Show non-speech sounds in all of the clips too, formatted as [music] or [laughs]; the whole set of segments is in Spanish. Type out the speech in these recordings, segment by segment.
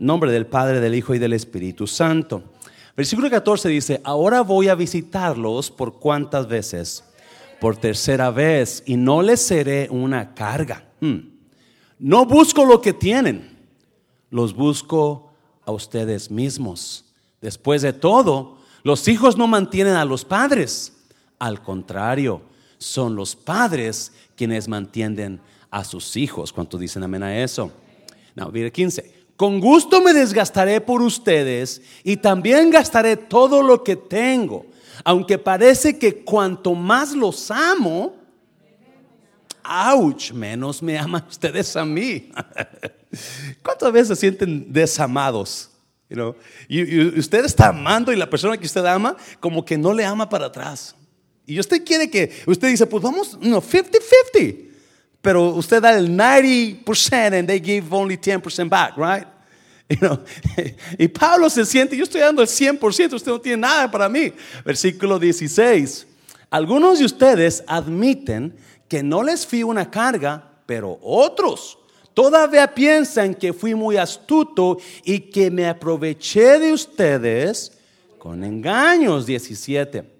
Nombre del Padre, del Hijo y del Espíritu Santo. Versículo 14 dice, ahora voy a visitarlos por cuántas veces? Por tercera vez y no les seré una carga. Hmm. No busco lo que tienen, los busco a ustedes mismos. Después de todo, los hijos no mantienen a los padres. Al contrario, son los padres quienes mantienen a sus hijos. ¿Cuánto dicen amén a eso? No, mire 15. Con gusto me desgastaré por ustedes y también gastaré todo lo que tengo. Aunque parece que cuanto más los amo, ouch, menos me aman [laughs] ustedes a mí. [laughs] ¿Cuántas veces se sienten desamados? y, usted está amando y la persona que usted ama como que no le ama para atrás. Y usted quiere que, usted dice, pues vamos, no, 50-50 pero usted da el 90% and they give only 10% back, right? [laughs] You know? [laughs] y Pablo se siente, yo estoy dando el 100%, usted no tiene nada para mí. Versículo 16. Algunos de ustedes admiten que no les fui una carga, pero otros todavía piensan que fui muy astuto y que me aproveché de ustedes con engaños. 17.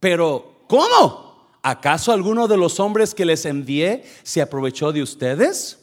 Pero, ¿cómo? ¿Acaso alguno de los hombres que les envié se aprovechó de ustedes?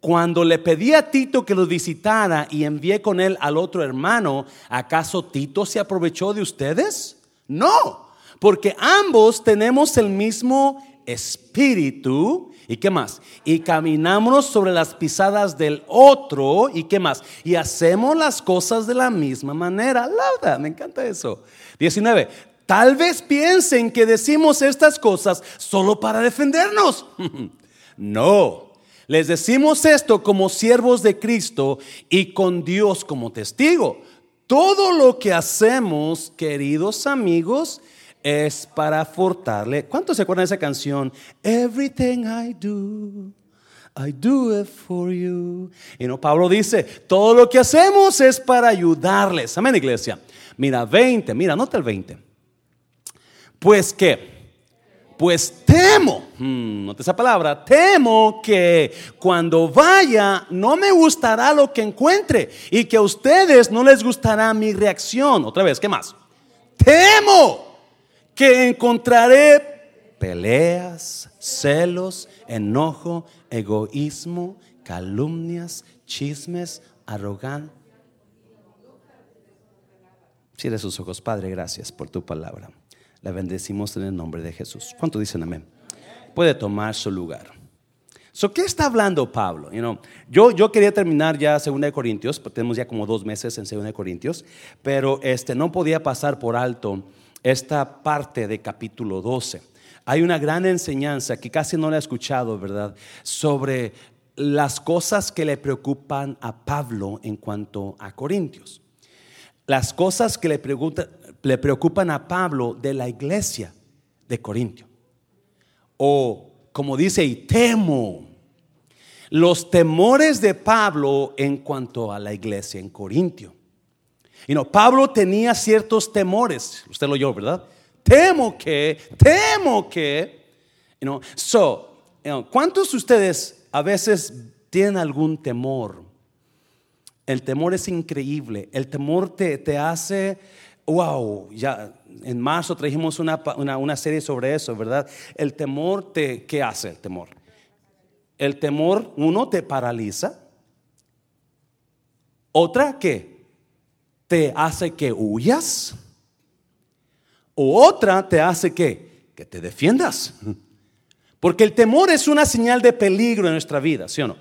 Cuando le pedí a Tito que los visitara y envié con él al otro hermano, ¿acaso Tito se aprovechó de ustedes? No, porque ambos tenemos el mismo espíritu. ¿Y qué más? Y caminamos sobre las pisadas del otro. ¿Y qué más? Y hacemos las cosas de la misma manera. Lauda, me encanta eso. 19. Tal vez piensen que decimos estas cosas solo para defendernos. [laughs] no, les decimos esto como siervos de Cristo y con Dios como testigo. Todo lo que hacemos, queridos amigos, es para fortalecer. ¿Cuántos se acuerdan de esa canción? Everything I do. I do it for you. Y no, Pablo dice, todo lo que hacemos es para ayudarles. Amén, iglesia. Mira, 20, mira, nota el 20. Pues que, pues temo, hmm, note esa palabra, temo que cuando vaya no me gustará lo que encuentre y que a ustedes no les gustará mi reacción. Otra vez, ¿qué más? Temo que encontraré peleas, celos, enojo, egoísmo, calumnias, chismes, arrogancia. Cierre sus ojos, Padre, gracias por tu palabra. La bendecimos en el nombre de Jesús. ¿Cuánto dicen amén? Puede tomar su lugar. So, ¿Qué está hablando Pablo? yo, yo quería terminar ya 2 Corintios, tenemos ya como dos meses en 2 Corintios, pero este, no podía pasar por alto esta parte de capítulo 12. Hay una gran enseñanza que casi no la he escuchado, ¿verdad? Sobre las cosas que le preocupan a Pablo en cuanto a Corintios. Las cosas que le, preguntan, le preocupan a Pablo de la iglesia de Corintio. O como dice, y temo. Los temores de Pablo en cuanto a la iglesia en Corintio. Y no, Pablo tenía ciertos temores. Usted lo oyó, ¿verdad? Temo que, temo que. You know, so, ¿cuántos de ustedes a veces tienen algún temor? El temor es increíble. El temor te, te hace wow, ya en marzo trajimos una, serie sobre eso, ¿verdad? El temor te, ¿qué hace el temor? El temor, uno, te paraliza. Otra, ¿qué? Te hace que huyas. O otra te hace que, que te defiendas. [laughs] Porque el temor es una señal de peligro en nuestra vida, ¿sí o no?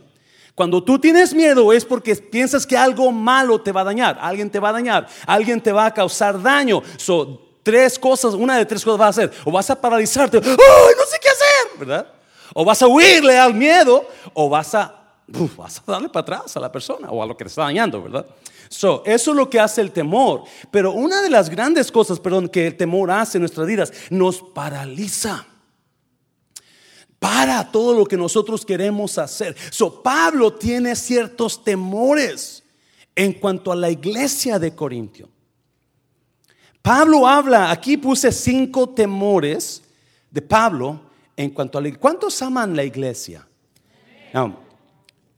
Cuando tú tienes miedo es porque piensas que algo malo te va a dañar, alguien te va a dañar, alguien te va a causar daño. So, tres cosas, una de tres cosas vas a hacer. O vas a paralizarte, ¡ay, no sé qué hacer! ¿Verdad? O vas a huirle al miedo, o vas a, vas a darle para atrás a la persona o a lo que te está dañando, ¿verdad? So, eso es lo que hace el temor. Pero una de las grandes cosas, perdón, que el temor hace en nuestras vidas, nos paraliza para todo lo que nosotros queremos hacer. So, Pablo tiene ciertos temores en cuanto a la iglesia de Corintio. Pablo habla, aquí puse cinco temores de Pablo en cuanto a la ¿Cuántos aman la iglesia?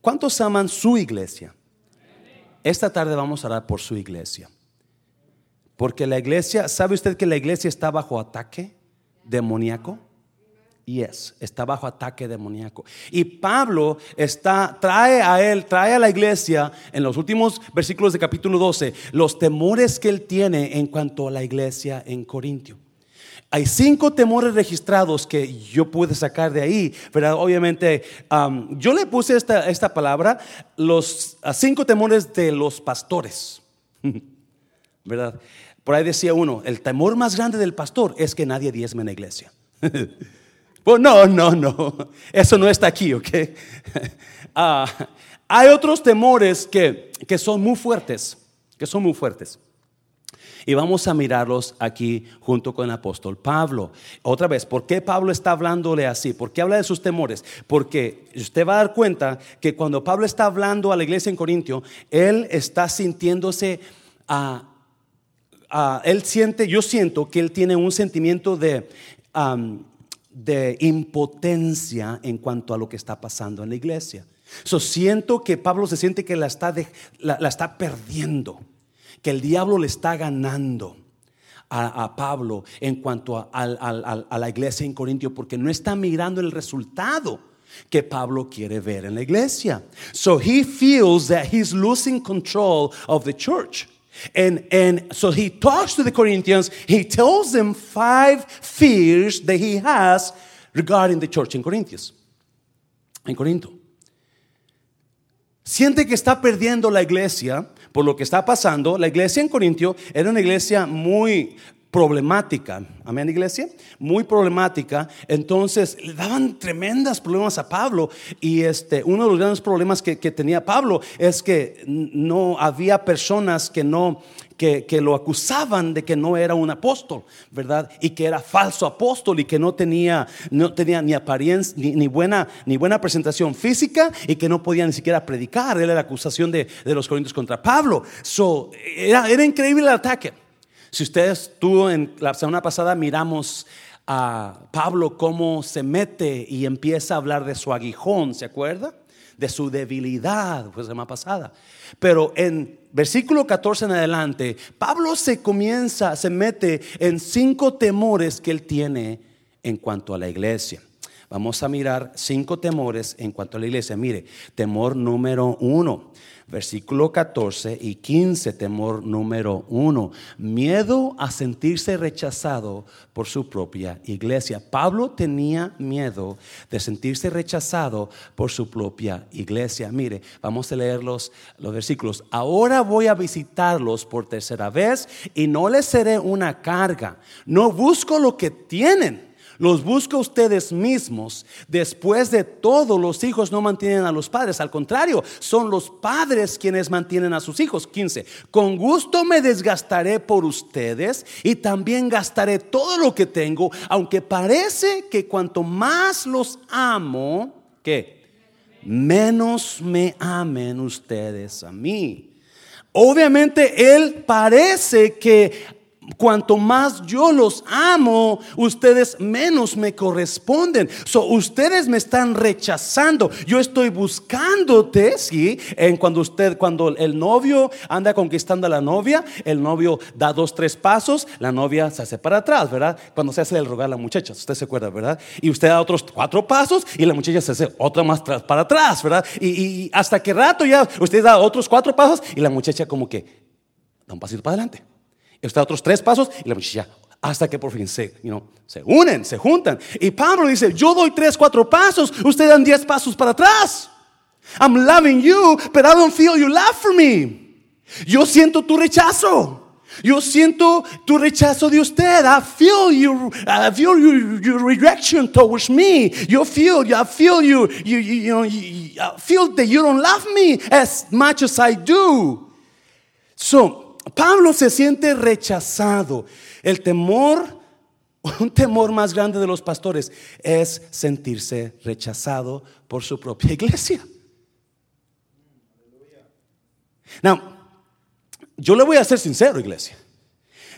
¿Cuántos aman su iglesia? Esta tarde vamos a orar por su iglesia. Porque la iglesia, ¿sabe usted que la iglesia está bajo ataque demoníaco? Yes, está bajo ataque demoníaco. Y Pablo está, trae a él, trae a la iglesia en los últimos versículos de capítulo 12 los temores que él tiene en cuanto a la iglesia en Corintio. Hay cinco temores registrados que yo pude sacar de ahí, ¿verdad? Obviamente, um, yo le puse esta, esta palabra, los cinco temores de los pastores, [laughs] ¿verdad? Por ahí decía uno, el temor más grande del pastor es que nadie diezme en la iglesia. [laughs] pues no, no, no, eso no está aquí, ¿ok? [laughs] Ah, hay otros temores que, que son muy fuertes, que son muy fuertes. Y vamos a mirarlos aquí junto con el apóstol Pablo. Otra vez, ¿por qué Pablo está hablándole así? ¿Por qué habla de sus temores? Porque usted va a dar cuenta que cuando Pablo está hablando a la iglesia en Corintio, él está sintiéndose a... él siente, yo siento que él tiene un sentimiento de, de impotencia en cuanto a lo que está pasando en la iglesia. So, siento que Pablo se siente que la está, la está perdiendo que el diablo le está ganando a, Pablo en cuanto a, la iglesia en Corintio porque no está mirando el resultado que Pablo quiere ver en la iglesia. So he feels that he's losing control of the church. And, and so he talks to the Corinthians, he tells them five fears that he has regarding the church in Corinthians. En Corinto. Siente que está perdiendo la iglesia por lo que está pasando, la iglesia en Corintio era una iglesia muy problemática. Amén, iglesia. Muy problemática. Entonces le daban tremendas problemas a Pablo. Y este, uno de los grandes problemas que, que tenía Pablo es que no había personas que no que, lo acusaban de que no era un apóstol, ¿verdad? Y que era falso apóstol y que no tenía, no tenía ni apariencia, ni, buena, ni buena presentación física y que no podía ni siquiera predicar. Era la acusación de, los corintios contra Pablo. So, era, era increíble el ataque. Si ustedes estuvo en la semana pasada, miramos a Pablo cómo se mete y empieza a hablar de su aguijón, ¿se acuerda? De su debilidad, pues la semana pasada. Pero en versículo 14 en adelante, Pablo se comienza, se mete en cinco temores que él tiene en cuanto a la iglesia. Vamos a mirar cinco temores en cuanto a la iglesia. Mire, temor número uno versículo 14 y 15, temor número 1, miedo a sentirse rechazado por su propia iglesia. Pablo tenía miedo de sentirse rechazado por su propia iglesia. Mire, vamos a leer los, los versículos. Ahora voy a visitarlos por tercera vez y no les seré una carga. No busco lo que tienen los busca ustedes mismos. Después de todo, los hijos no mantienen a los padres. Al contrario, son los padres quienes mantienen a sus hijos. 15. Con gusto me desgastaré por ustedes y también gastaré todo lo que tengo, aunque parece que cuanto más los amo, que menos me amen ustedes a mí. Obviamente Él parece que Cuanto más yo los amo, ustedes menos me corresponden. So, ustedes me están rechazando. Yo estoy buscándote, sí. En cuando usted, cuando el novio anda conquistando a la novia, el novio da dos, tres pasos, la novia se hace para atrás, ¿verdad? Cuando se hace el rogar a la muchacha, usted se acuerda, ¿verdad? Y usted da otros cuatro pasos y la muchacha se hace otra más para atrás, ¿verdad? Y, y hasta que rato ya usted da otros cuatro pasos y la muchacha como que da un pasito para adelante está otros tres pasos y la muchacha hasta que por fin se, se unen, se juntan. Y Pablo dice, yo doy tres, cuatro pasos, ustedes dan diez pasos para atrás. I'm loving you, but I don't feel you love for me. Yo siento tu rechazo. Yo siento tu rechazo de usted. I feel your, I feel your, rejection towards me. You feel, I feel you, you, you, you know, I feel that you don't love me as much as I do. So, Pablo se siente rechazado. El temor, [laughs] un temor más grande de los pastores es sentirse rechazado por su propia [laughs] iglesia. Now, yo le voy a ser sincero, iglesia.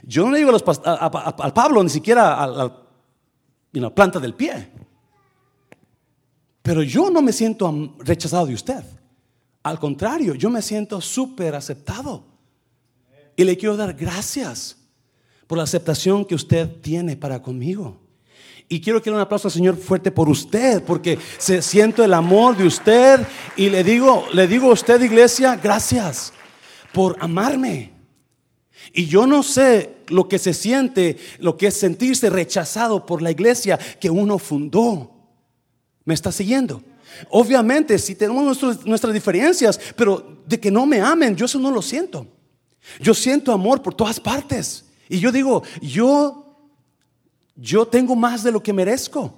Yo no le digo a, Pablo ni siquiera a la planta del pie. Pero yo no me siento rechazado de usted. Al contrario, yo me siento súper aceptado. Y le quiero dar gracias por la aceptación que usted tiene para conmigo. Y quiero que le un aplauso al Señor fuerte por usted, porque se siento el amor de usted. Y le digo, le digo a usted, iglesia, gracias por amarme. Y yo no sé lo que se siente, lo que es sentirse rechazado por la iglesia que uno fundó. ¿Me está siguiendo? Obviamente, si tenemos nuestras diferencias, pero de que no me amen, yo eso no lo siento. Yo siento amor por todas partes. Y yo digo, yo yo tengo más de lo que merezco.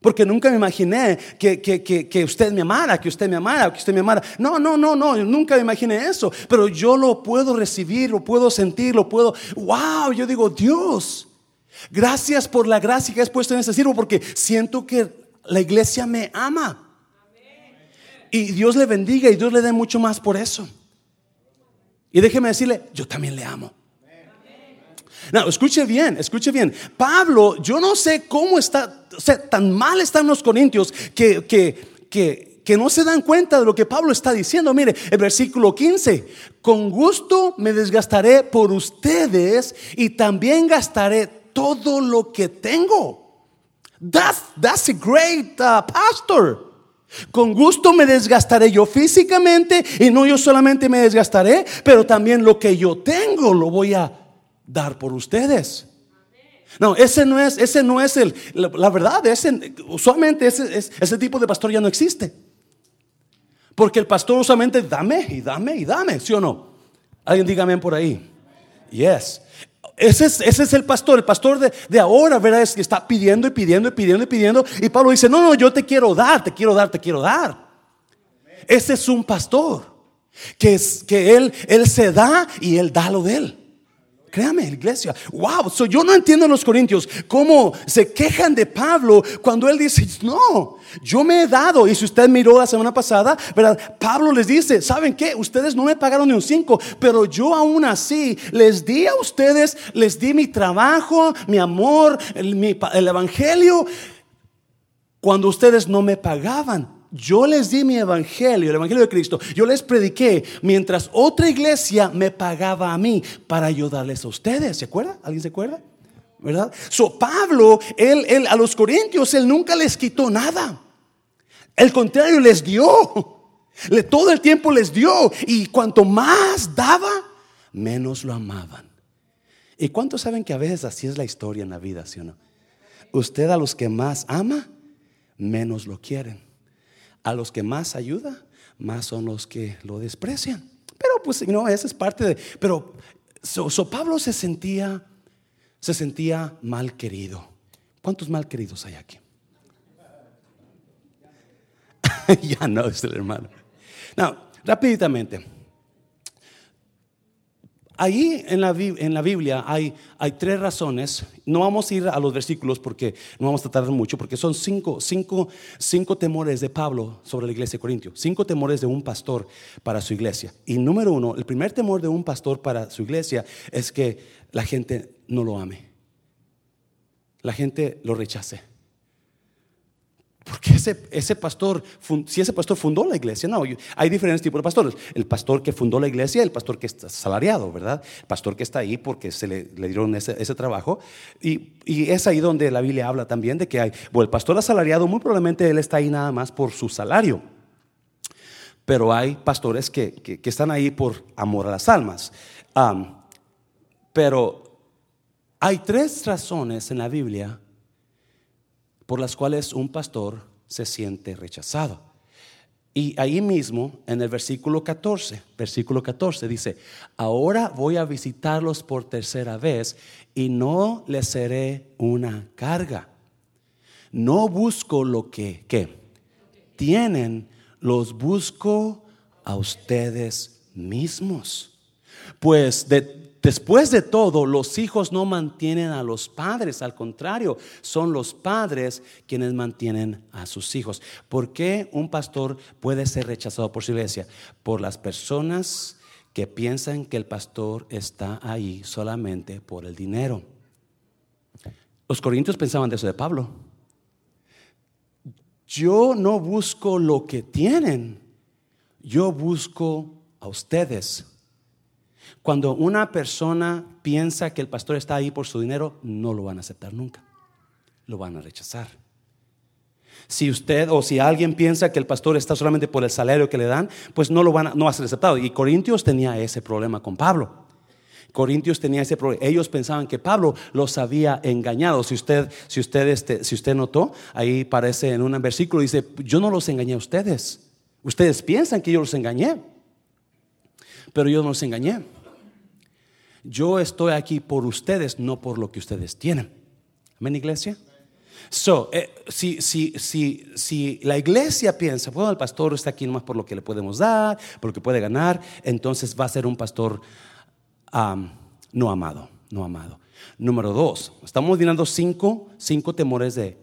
Porque nunca me imaginé que, usted me amara, que usted me amara, que usted me amara. No, no, no, no, nunca me imaginé eso. Pero yo lo puedo recibir, lo puedo sentir, lo puedo. ¡Wow! Yo digo, Dios, gracias por la gracia que has puesto en este sirvo, porque siento que la iglesia me ama. Y Dios le bendiga y Dios le dé mucho más por eso. Y déjeme decirle, yo también le amo. No, escuche bien, escuche bien. Pablo, yo no sé cómo está, o sea, tan mal están los corintios que, que, que, que no se dan cuenta de lo que Pablo está diciendo. Mire, el versículo 15, con gusto me desgastaré por ustedes y también gastaré todo lo que tengo. That's, that's a great uh, pastor. Con gusto me desgastaré yo físicamente y no yo solamente me desgastaré, pero también lo que yo tengo lo voy a dar por ustedes. No, ese no es, ese no es el, la, verdad, ese, usualmente ese, ese tipo de pastor ya no existe. Porque el pastor usualmente dame y dame y dame, ¿sí o no? Alguien dígame por ahí. Yes. Ese es, ese es el pastor, el pastor de, de, ahora, ¿verdad? Es que está pidiendo y pidiendo y pidiendo y pidiendo. Y Pablo dice, no, no, yo te quiero dar, te quiero dar, te quiero dar. Ese es un pastor, que, es, que él, él se da y él da lo de él. Créame, iglesia. Wow, so yo no entiendo los corintios cómo se quejan de Pablo cuando él dice, no, yo me he dado. Y si usted miró la semana pasada, ¿verdad? Pablo les dice, ¿saben qué? Ustedes no me pagaron ni un cinco, pero yo aún así les di a ustedes, les di mi trabajo, mi amor, el, el evangelio, cuando ustedes no me pagaban. Yo les di mi evangelio, el evangelio de Cristo. Yo les prediqué mientras otra iglesia me pagaba a mí para ayudarles a ustedes. ¿Se acuerda? ¿Alguien se acuerda? ¿Verdad? So Pablo, él, él a los corintios, él nunca les quitó nada. El contrario, les dio. Todo el tiempo les dio. Y cuanto más daba, menos lo amaban. ¿Y cuántos saben que a veces así es la historia en la vida, sí o no? Usted a los que más ama, menos lo quieren. A los que más ayuda, más son los que lo desprecian. Pero pues no, esa es parte de... Pero so, Pablo se sentía, se sentía mal querido. ¿Cuántos mal queridos hay aquí? [laughs] ya no, es el hermano. No, rápidamente. Ahí en la, Biblia hay, hay, tres razones. No vamos a ir a los versículos porque no vamos a tardar mucho, porque son cinco, cinco, cinco temores de Pablo sobre la iglesia de Corintio. Cinco temores de un pastor para su iglesia. Y número uno, el primer temor de un pastor para su iglesia es que la gente no lo ame. La gente lo rechace. Porque ese, ese pastor, si ese pastor fundó la iglesia, no, hay diferentes tipos de pastores. El pastor que fundó la iglesia, el pastor que está salariado, ¿verdad? El pastor que está ahí porque se le, dieron ese, ese trabajo. Y, y, es ahí donde la Biblia habla también de que hay, bueno, el pastor asalariado, muy probablemente él está ahí nada más por su salario. Pero hay pastores que, que, están ahí por amor a las almas. pero hay tres razones en la Biblia por las cuales un pastor se siente rechazado. Y ahí mismo, en el versículo 14, versículo 14 dice, ahora voy a visitarlos por tercera vez y no les seré una carga. No busco lo que, ¿qué? Tienen, los busco a ustedes mismos. Pues de Después de todo, los hijos no mantienen a los padres, al contrario, son los padres quienes mantienen a sus hijos. ¿Por qué un pastor puede ser rechazado por su iglesia? Por las personas que piensan que el pastor está ahí solamente por el dinero. Los corintios pensaban de eso de Pablo. yo no busco lo que tienen, yo busco a ustedes. Cuando una persona piensa que el pastor está ahí por su dinero, no lo van a aceptar nunca. Lo van a rechazar. Si usted o si alguien piensa que el pastor está solamente por el salario que le dan, pues no lo van a, no va a ser aceptado. Y Corintios tenía ese problema con Pablo. Corintios tenía ese problema. Ellos pensaban que Pablo los había engañado. Si usted, si usted, este, si usted notó, ahí parece en un versículo, dice, yo no los engañé a ustedes. Ustedes piensan que yo los engañé, pero yo no los engañé. Yo estoy aquí por ustedes, no por lo que ustedes tienen. Amén, iglesia. So, eh, si, si, si, si, la iglesia piensa, bueno, el pastor está aquí nomás por lo que le podemos dar, por lo que puede ganar, entonces va a ser un pastor no amado, no amado. Número dos, estamos mirando cinco, cinco temores de,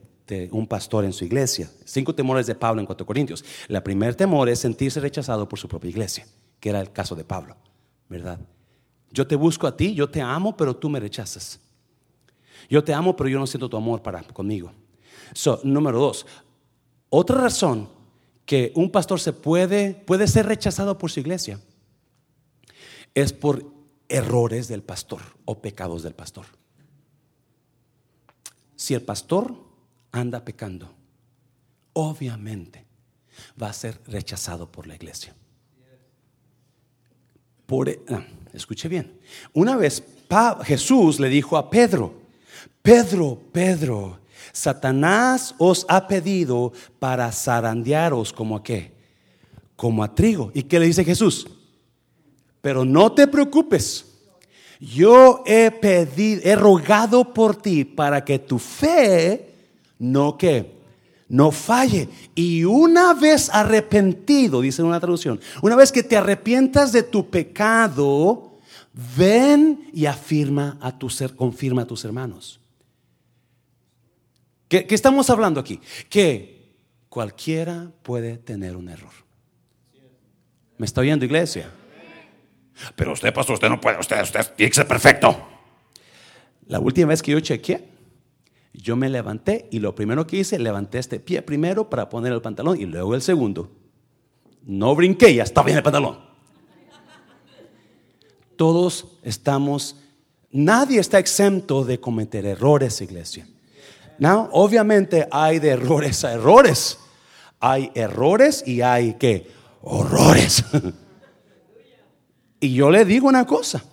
un pastor en su iglesia, cinco temores de Pablo en 4 Corintios. El primer temor es sentirse rechazado por su propia iglesia, que era el caso de Pablo, ¿verdad? Yo te busco a ti, yo te amo, pero tú me rechazas. Yo te amo, pero yo no siento tu amor para conmigo. So, número dos, otra razón que un pastor se puede, puede ser rechazado por su iglesia es por errores del pastor o pecados del pastor. Si el pastor anda pecando, obviamente va a ser rechazado por la iglesia. Por, e, ah, escuche bien. Una vez Jesús le dijo a Pedro, Pedro, Pedro, Satanás os ha pedido para zarandearos como a qué? Como a trigo. ¿Y qué le dice Jesús? Pero no te preocupes. Yo he pedido, he rogado por ti para que tu fe no que no falle. Y una vez arrepentido, dice una traducción, una vez que te arrepientas de tu pecado, ven y afirma a tu ser, confirma a tus hermanos. ¿Qué, ¿Qué, estamos hablando aquí? Que cualquiera puede tener un error. ¿Me está oyendo, iglesia? Pero usted, pastor, usted no puede, usted, usted tiene que ser perfecto. La última vez que yo chequeé, yo me levanté y lo primero que hice, levanté este pie primero para poner el pantalón y luego el segundo. No brinqué, ya estaba bien el pantalón. Todos estamos, nadie está exento de cometer errores, iglesia. No, obviamente hay de errores a errores. Hay errores y hay que horrores. [laughs] Y yo le digo una cosa.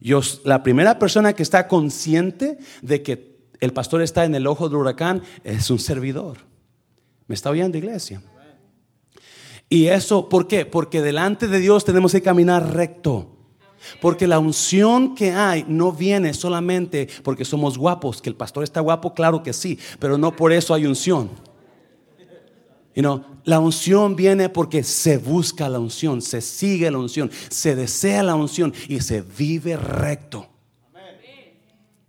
Yo, la primera persona que está consciente de que el pastor está en el ojo del huracán es un servidor. ¿Me está oyendo, iglesia? Y eso, ¿por qué? Porque delante de Dios tenemos que caminar recto. Porque la unción que hay no viene solamente porque somos guapos, que el pastor está guapo, claro que sí, pero no por eso hay unción. You know, la unción viene porque se busca la unción, se sigue la unción, se desea la unción y se vive recto.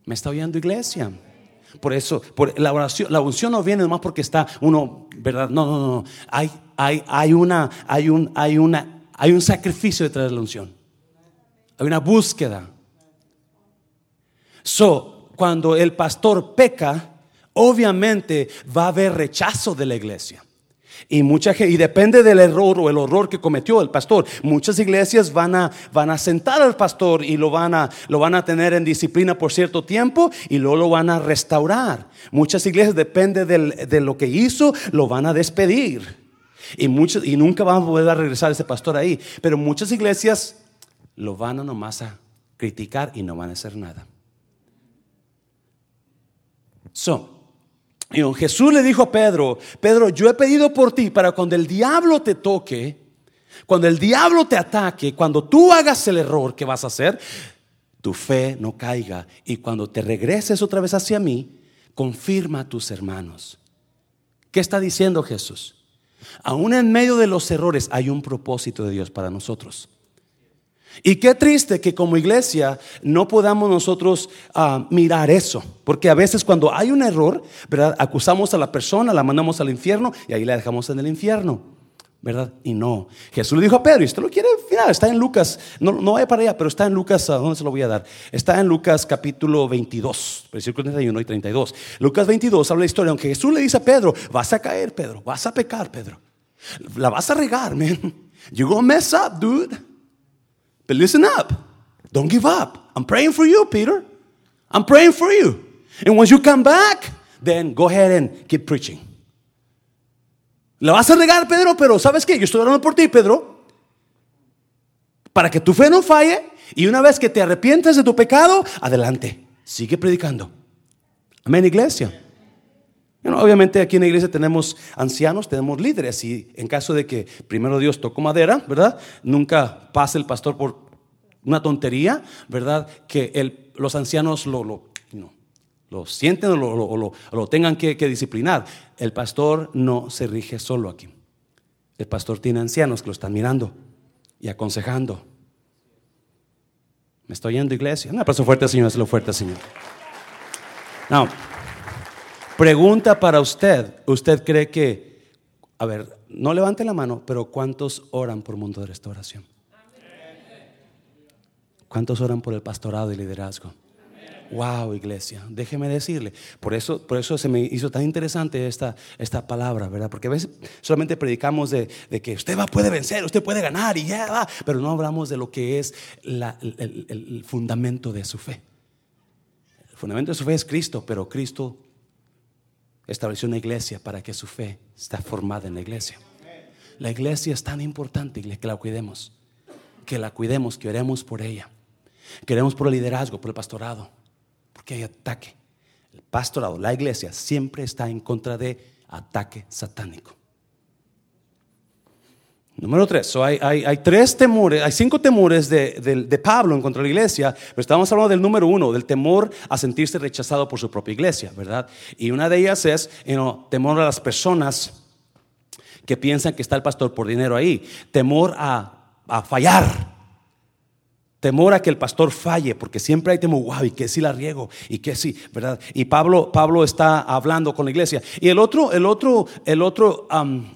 ¿Me está oyendo iglesia? Por eso, por la oración, la unción no viene nomás porque está uno, ¿verdad? No, no, no. Hay, hay, hay una, hay un, hay una, hay un sacrificio detrás de la unción. Hay una búsqueda. So, cuando el pastor peca, obviamente va a haber rechazo de la iglesia. Y, mucha, y depende del error o el horror que cometió el pastor. Muchas iglesias van a, van a sentar al pastor y lo van, a, lo van a tener en disciplina por cierto tiempo y luego lo van a restaurar. Muchas iglesias, depende de lo que hizo, lo van a despedir. Y, muchos, y nunca van a poder regresar ese pastor ahí. Pero muchas iglesias lo van a nomás a criticar y no van a hacer nada. So, Jesús le dijo a Pedro, Pedro, yo he pedido por ti para cuando el diablo te toque, cuando el diablo te ataque, cuando tú hagas el error que vas a hacer, tu fe no caiga. Y cuando te regreses otra vez hacia mí, confirma a tus hermanos. ¿Qué está diciendo Jesús? Aún en medio de los errores hay un propósito de Dios para nosotros. Y qué triste que como iglesia no podamos nosotros ah, mirar eso, porque a veces cuando hay un error, ¿verdad? acusamos a la persona, la mandamos al infierno y ahí la dejamos en el infierno. ¿verdad? Y no. Jesús le dijo a Pedro, y usted lo quiere, está en Lucas, no, no vaya para allá, pero está en Lucas, ¿a dónde se lo voy a dar? Está en Lucas capítulo 22, versículo 31 y 32. Lucas 22 habla la historia, aunque Jesús le dice a Pedro, vas a caer, Pedro, vas a pecar, Pedro. La vas a regar, man. You're gonna mess up, dude. But listen up. Don't give up. I'm praying for you, Peter. I'm praying for you. And once you come back, then go ahead and keep preaching. La vas a regar, Pedro, pero ¿sabes qué? Yo estoy orando por ti, Pedro. Para que tu fe no falle y una vez que te arrepientas de tu pecado, adelante, sigue predicando. Amén, iglesia. Obviamente aquí en la iglesia tenemos ancianos, tenemos líderes y en caso de que primero Dios tocó madera, ¿verdad? Nunca pase el pastor por una tontería, ¿verdad? Que los ancianos lo, sienten o lo, tengan que, disciplinar. El pastor no se rige solo aquí. El pastor tiene ancianos que lo están mirando y aconsejando. Me estoy yendo, iglesia. Un aplauso fuerte, Señor. lo fuerte, Señor. Now, pregunta para usted. ¿Usted cree que, a ver, no levante la mano, pero ¿cuántos oran por mundo de restauración? ¿Cuántos oran por el pastorado y liderazgo? Wow, iglesia, déjeme decirle. Por eso, por eso se me hizo tan interesante esta, esta palabra, ¿verdad? Porque a veces solamente predicamos de, que usted va, puede vencer, usted puede ganar y ya va, pero no hablamos de lo que es el, el fundamento de su fe. El fundamento de su fe es Cristo, pero Cristo estableció una iglesia para que su fe esté formada en la iglesia. La iglesia es tan importante que la cuidemos, que la cuidemos, que oremos por ella. Queremos por el liderazgo, por el pastorado que hay ataque. El pastorado, la iglesia, siempre está en contra de ataque satánico. Número tres, hay, tres temores, hay cinco temores de, Pablo en contra de la iglesia, pero estamos hablando del número uno, del temor a sentirse rechazado por su propia iglesia, ¿verdad? Y una de ellas es temor a las personas que piensan que está el pastor por dinero ahí, temor a, a fallar, Temor a que el pastor falle, porque siempre hay temor, wow, y que si la riego, y que si, ¿verdad? Y Pablo, Pablo está hablando con la iglesia. Y el otro, el otro, el otro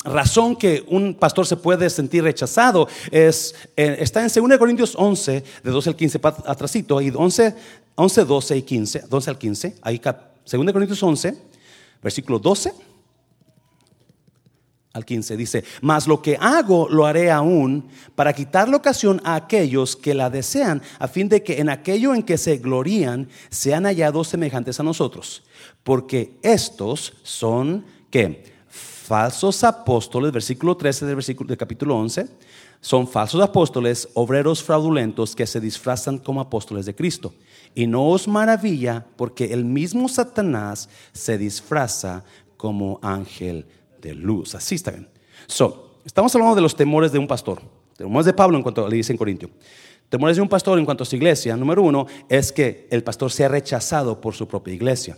razón que un pastor se puede sentir rechazado es, eh, está en 2 Corintios 11, de 12 al 15, atrasito, ahí 11, 11, 12 y 15, 12 al 15, ahí 2 Corintios 11, versículo 12 al 15 dice, mas lo que hago lo haré aún para quitar la ocasión a aquellos que la desean, a fin de que en aquello en que se glorían sean hallados semejantes a nosotros. Porque estos son, ¿qué? Falsos apóstoles, versículo 13 del, del capítulo 11, son falsos apóstoles, obreros fraudulentos que se disfrazan como apóstoles de Cristo. Y no os maravilla porque el mismo Satanás se disfraza como ángel de luz. Así está bien. So, estamos hablando de los temores de un pastor. Temores de Pablo en cuanto le dice en Corintio. Temores de un pastor en cuanto a su iglesia. Número uno es que el pastor sea rechazado por su propia iglesia.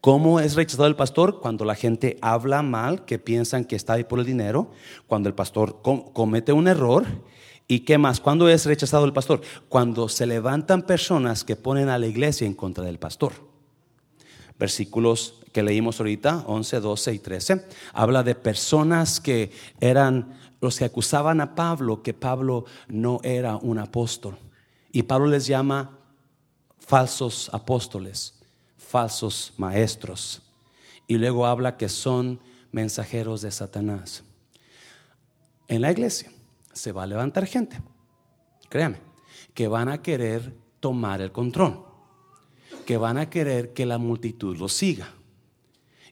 ¿Cómo es rechazado el pastor? Cuando la gente habla mal, que piensan que está ahí por el dinero, cuando el pastor comete un error. ¿Y qué más? ¿Cuándo es rechazado el pastor? Cuando se levantan personas que ponen a la iglesia en contra del pastor. Versículos que leímos ahorita, 11, 12 y 13, habla de personas que eran los que acusaban a Pablo que Pablo no era un apóstol. Y Pablo les llama falsos apóstoles, falsos maestros. Y luego habla que son mensajeros de Satanás. En la iglesia se va a levantar gente, créame, que van a querer tomar el control, que van a querer que la multitud lo siga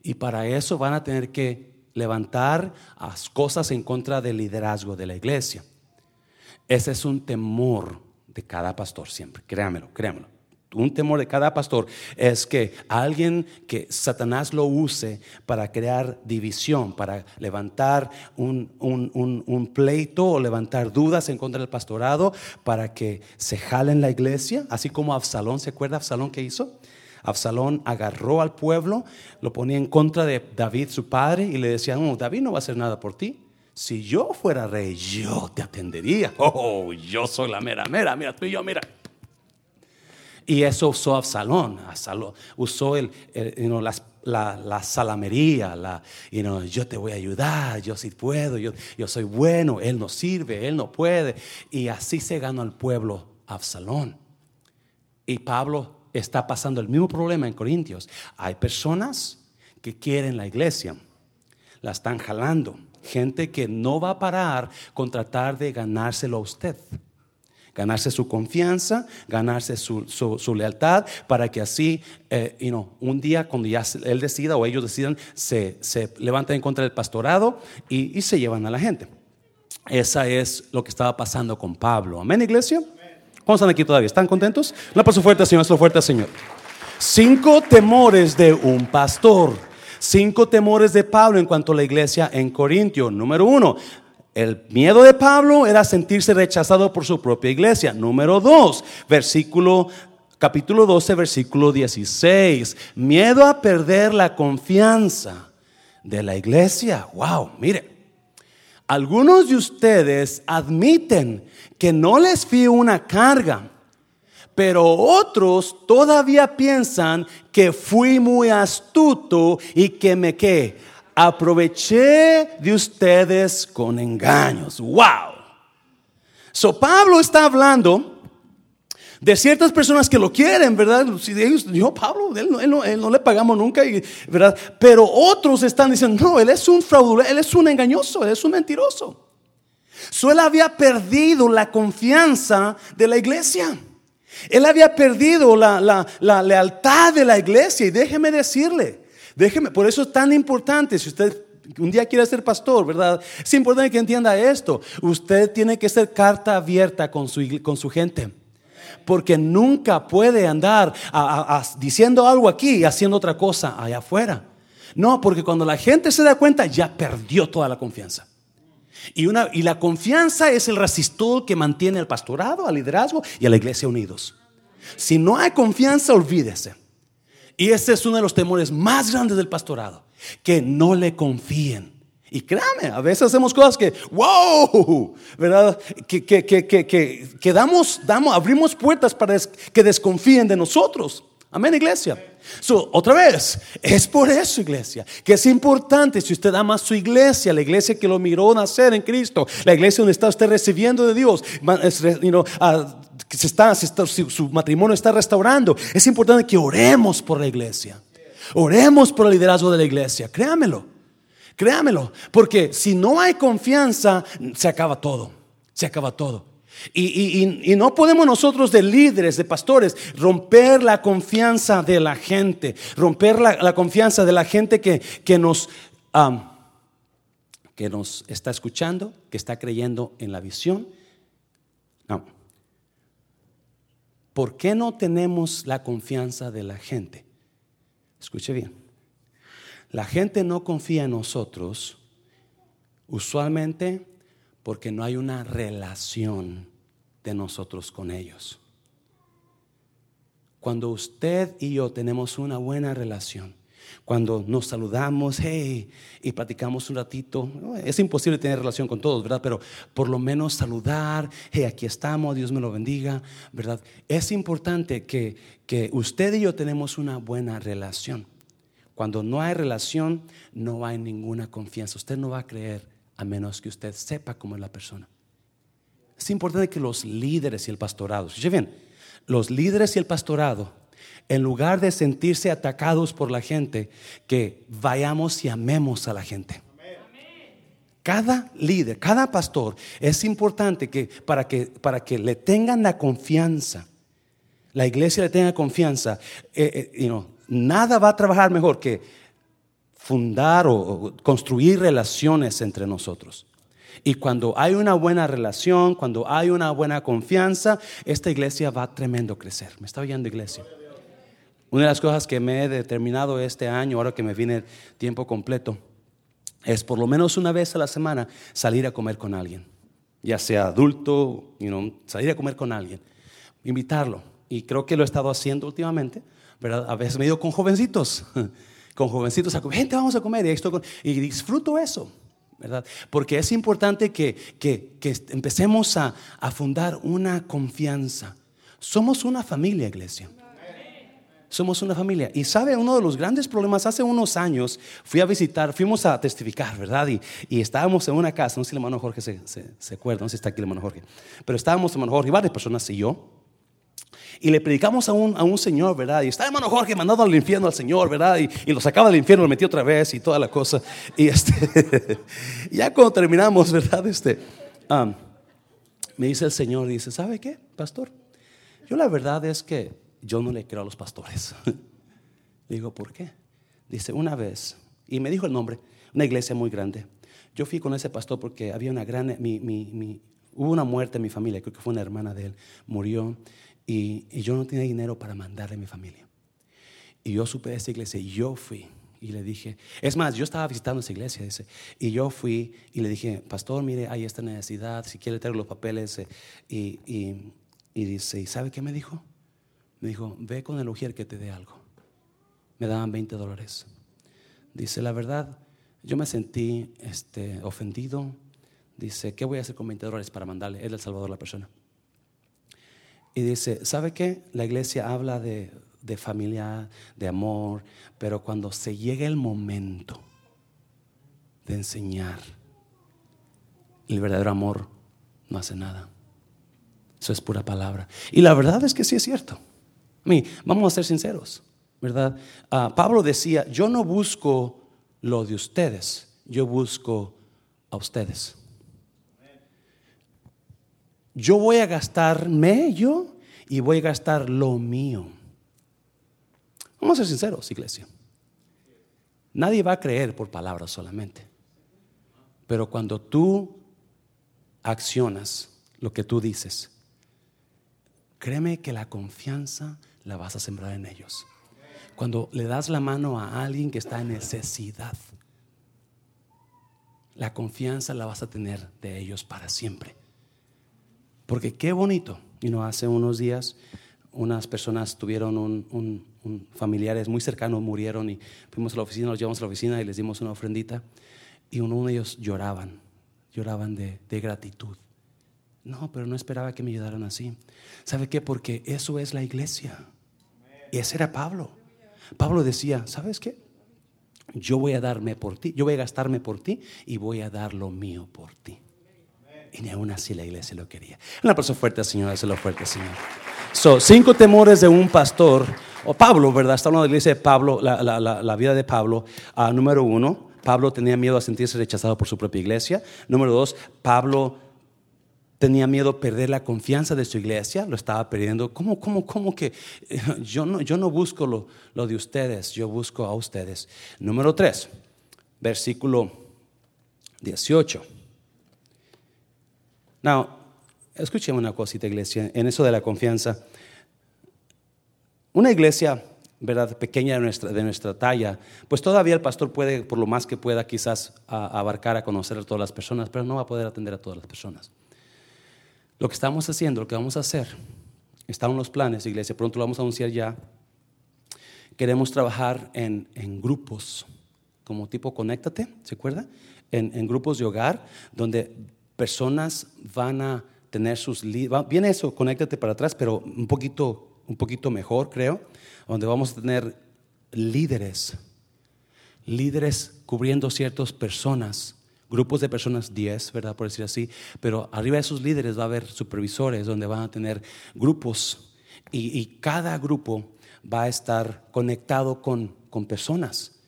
y para eso van a tener que levantar las cosas en contra del liderazgo de la iglesia. Ese es un temor de cada pastor siempre, créamelo, créamelo. Un temor de cada pastor es que alguien que Satanás lo use para crear división, para levantar un, pleito o levantar dudas en contra del pastorado, para que se jale en la iglesia, así como Absalón, ¿se acuerda Absalón que hizo? Absalón agarró al pueblo, lo ponía en contra de David, su padre, y le decía, no, David no va a hacer nada por ti. Si yo fuera rey, yo te atendería. [laughs] Oh, yo soy la mera, mera, mira tú y yo, mira. Y eso usó Absalón, usó el, la, salamería, la, yo te voy a ayudar, yo sí puedo, yo, yo soy bueno, él no sirve, él no puede. Y así se ganó el pueblo Absalón. Y Pablo está pasando el mismo problema en Corintios. Hay personas que quieren la iglesia, la están jalando. Gente que no va a parar con tratar de ganárselo a usted ganarse su confianza, ganarse su, lealtad, para que así, eh, un día cuando ya él decida o ellos decidan, se, levanten en contra del pastorado y, se llevan a la gente. Esa es lo que estaba pasando con Pablo. Amén, iglesia. ¿Cómo están aquí todavía? ¿Están contentos? Un aplauso fuerte, Señor. Un fuerte, Señor. Cinco temores de un pastor. Cinco temores de Pablo en cuanto a la iglesia en Corintio. Número uno, el miedo de Pablo era sentirse rechazado por su propia iglesia. Número dos, versículo capítulo 12, versículo 16. Miedo a perder la confianza de la iglesia. Wow, mire. Algunos de ustedes admiten que no les fío una carga, pero otros todavía piensan que fui muy astuto y que me qué aproveché de ustedes con engaños. Wow. So Pablo está hablando de ciertas personas que lo quieren, ¿verdad? Si ellos, dijo Pablo, él no, le pagamos nunca, ¿verdad? Pero otros están diciendo, no, él es un fraudulento, él es un engañoso, él es un mentiroso. So había perdido la confianza de la iglesia. Él había perdido la, lealtad de la iglesia. Y déjeme decirle, Déjeme, por eso es tan importante, si usted un día quiere ser pastor, ¿verdad? Es importante que entienda esto. Usted tiene que ser carta abierta con su gente. Porque nunca puede andar diciendo algo aquí y haciendo otra cosa allá afuera. No, porque cuando la gente se da cuenta, ya perdió toda la confianza. Y, una, y la confianza es el resistor que mantiene al pastorado, al liderazgo y a la iglesia unidos. Si no hay confianza, olvídese. Y ese es uno de los temores más grandes del pastorado, que no le confíen. Y créame, a veces hacemos cosas que, wow, ¿verdad? Que, que, que, que, damos, damos, abrimos puertas para que desconfíen de nosotros. Amén, iglesia. So, otra vez, es por eso, iglesia, que es importante si usted ama a su iglesia, la iglesia que lo miró nacer en Cristo, la iglesia donde está usted recibiendo de Dios, you know, que se está, su matrimonio está restaurando. Es importante que oremos por la iglesia. Oremos por el liderazgo de la iglesia. Créamelo. Créamelo. Porque si no hay confianza, se acaba todo. Se acaba todo. Y, no podemos nosotros de líderes, de pastores, romper la confianza de la gente, romper la, confianza de la gente que, que nos, que nos está escuchando, que está creyendo en la visión. No. ¿Por qué no tenemos la confianza de la gente? Escuche bien. La gente no confía en nosotros usualmente porque no hay una relación de nosotros con ellos. Cuando usted y yo tenemos una buena relación, cuando nos saludamos, hey, y platicamos un ratito. Es imposible tener relación con todos, ¿verdad? Pero por lo menos saludar, hey, aquí estamos, Dios me lo bendiga, ¿verdad? Es importante que, que usted y yo tenemos una buena relación. Cuando no hay relación, no hay ninguna confianza. Usted no va a creer a menos que usted sepa cómo es la persona. Es importante que los líderes y el pastorado, escuche bien, los líderes y el pastorado en lugar de sentirse atacados por la gente, que vayamos y amemos a la gente. Cada líder, cada pastor, es importante que para que, para que le tengan la confianza, la iglesia le tenga confianza, eh, eh, nada va a trabajar mejor que fundar o construir relaciones entre nosotros. Y cuando hay una buena relación, cuando hay una buena confianza, esta iglesia va a tremendo crecer. ¿Me está oyendo iglesia? Una de las cosas que me he determinado este año, ahora que me viene tiempo completo, es por lo menos una vez a la semana salir a comer con alguien, ya sea adulto, salir a comer con alguien, invitarlo. Y creo que lo he estado haciendo últimamente, ¿verdad? A veces me he ido con jovencitos, [laughs] con jovencitos a comer, gente, vamos a comer, y, disfruto eso. ¿verdad? Porque es importante que, empecemos a fundar una confianza Somos una familia, iglesia. Somos una familia. Y sabe, uno de los grandes problemas, hace unos años fui a visitar, fuimos a testificar, ¿verdad? Y, estábamos en una casa, no sé si el hermano Jorge se, se, acuerda, no sé si está aquí el hermano Jorge, pero estábamos, hermano Jorge, y varias personas y yo. Y le predicamos a un, a un señor, ¿verdad? Y está hermano Jorge mandando al infierno al señor, ¿verdad? Y, y lo sacaba del infierno, lo metió otra vez y toda la cosa. Y este, [laughs] ya cuando terminamos, ¿verdad? Este, um, me dice el señor, dice, ¿sabe qué, pastor? Yo la verdad es que yo no le creo a los pastores. [laughs] digo, ¿por qué? Dice, una vez, y me dijo el nombre, una iglesia muy grande. Yo fui con ese pastor porque había una gran, hubo una muerte en mi familia, creo que fue una hermana de él, murió, y, yo no tenía dinero para mandarle a mi familia. Y yo supe de esa iglesia y yo fui y le dije, es más, yo estaba visitando esa iglesia, y yo fui y le dije, pastor, mire, hay esta necesidad, si quiere tener los papeles, eh, y, y, y dice, ¿y sabe qué me dijo? Me dijo, ve con el ujier que te dé algo. Me daban 20 dólares. Dice, la verdad, yo me sentí este, ofendido. Dice, ¿qué voy a hacer con 20 dólares para mandarle? Es el Salvador la persona. Y dice, ¿sabe qué? La iglesia habla de, de familia, de amor, pero cuando se llega el momento de enseñar, el verdadero amor no hace nada. Eso es pura palabra. Y la verdad es que sí es cierto vamos a ser sinceros, ¿verdad? Ah, Pablo decía, yo no busco lo de ustedes, yo busco a ustedes. Yo voy a gastarme yo y voy a gastar lo mío. Vamos a ser sinceros, iglesia. Nadie va a creer por palabras solamente. Pero cuando tú accionas lo que tú dices, créeme que la confianza la vas a sembrar en ellos. Cuando le das la mano a alguien que está en necesidad, la confianza la vas a tener de ellos para siempre. Porque qué bonito. Y no hace unos días unas personas tuvieron un, familiares muy cercanos, murieron y fuimos a la oficina, los llevamos a la oficina y les dimos una ofrendita. Y uno de ellos lloraban, lloraban de, de gratitud. No, pero no esperaba que me ayudaran así. ¿Sabe qué? Porque eso es la iglesia. Y ese era Pablo. Pablo decía, ¿sabes qué? Yo voy a darme por ti, yo voy a gastarme por ti y voy a dar lo mío por ti. Y ni aún así la iglesia lo quería. Un aplauso fuerte, Señor, lo fuerte, Señor. So, cinco temores de un pastor, o Pablo, ¿verdad? Está hablando de la iglesia de Pablo, la, vida de Pablo. Ah, número uno, Pablo tenía miedo a sentirse rechazado por su propia iglesia. Número dos, Pablo tenía miedo a perder la confianza de su iglesia, lo estaba perdiendo. ¿Cómo, cómo, cómo que [laughs] yo no, yo no busco lo, lo de ustedes, yo busco a ustedes? Número 3, versículo 18. Now, escuchen una cosita, iglesia, en eso de la confianza. Una iglesia, ¿verdad?, pequeña de nuestra, de nuestra talla, pues todavía el pastor puede, por lo más que pueda, quizás abarcar a conocer a todas las personas, pero no va a poder atender a todas las personas. Lo que estamos haciendo, lo que vamos a hacer, están los planes, iglesia, pronto lo vamos a anunciar ya. Queremos trabajar en, grupos, como tipo Conéctate, ¿se acuerda? En, grupos de hogar, donde personas van a tener sus... Viene eso, Conéctate para atrás, pero un poquito, un poquito mejor, creo, donde vamos a tener líderes, líderes cubriendo ciertas personas grupos de personas, 10, ¿verdad? Por decir así, pero arriba de esos líderes va a haber supervisores donde van a tener grupos y, cada grupo va a estar conectado con, con personas.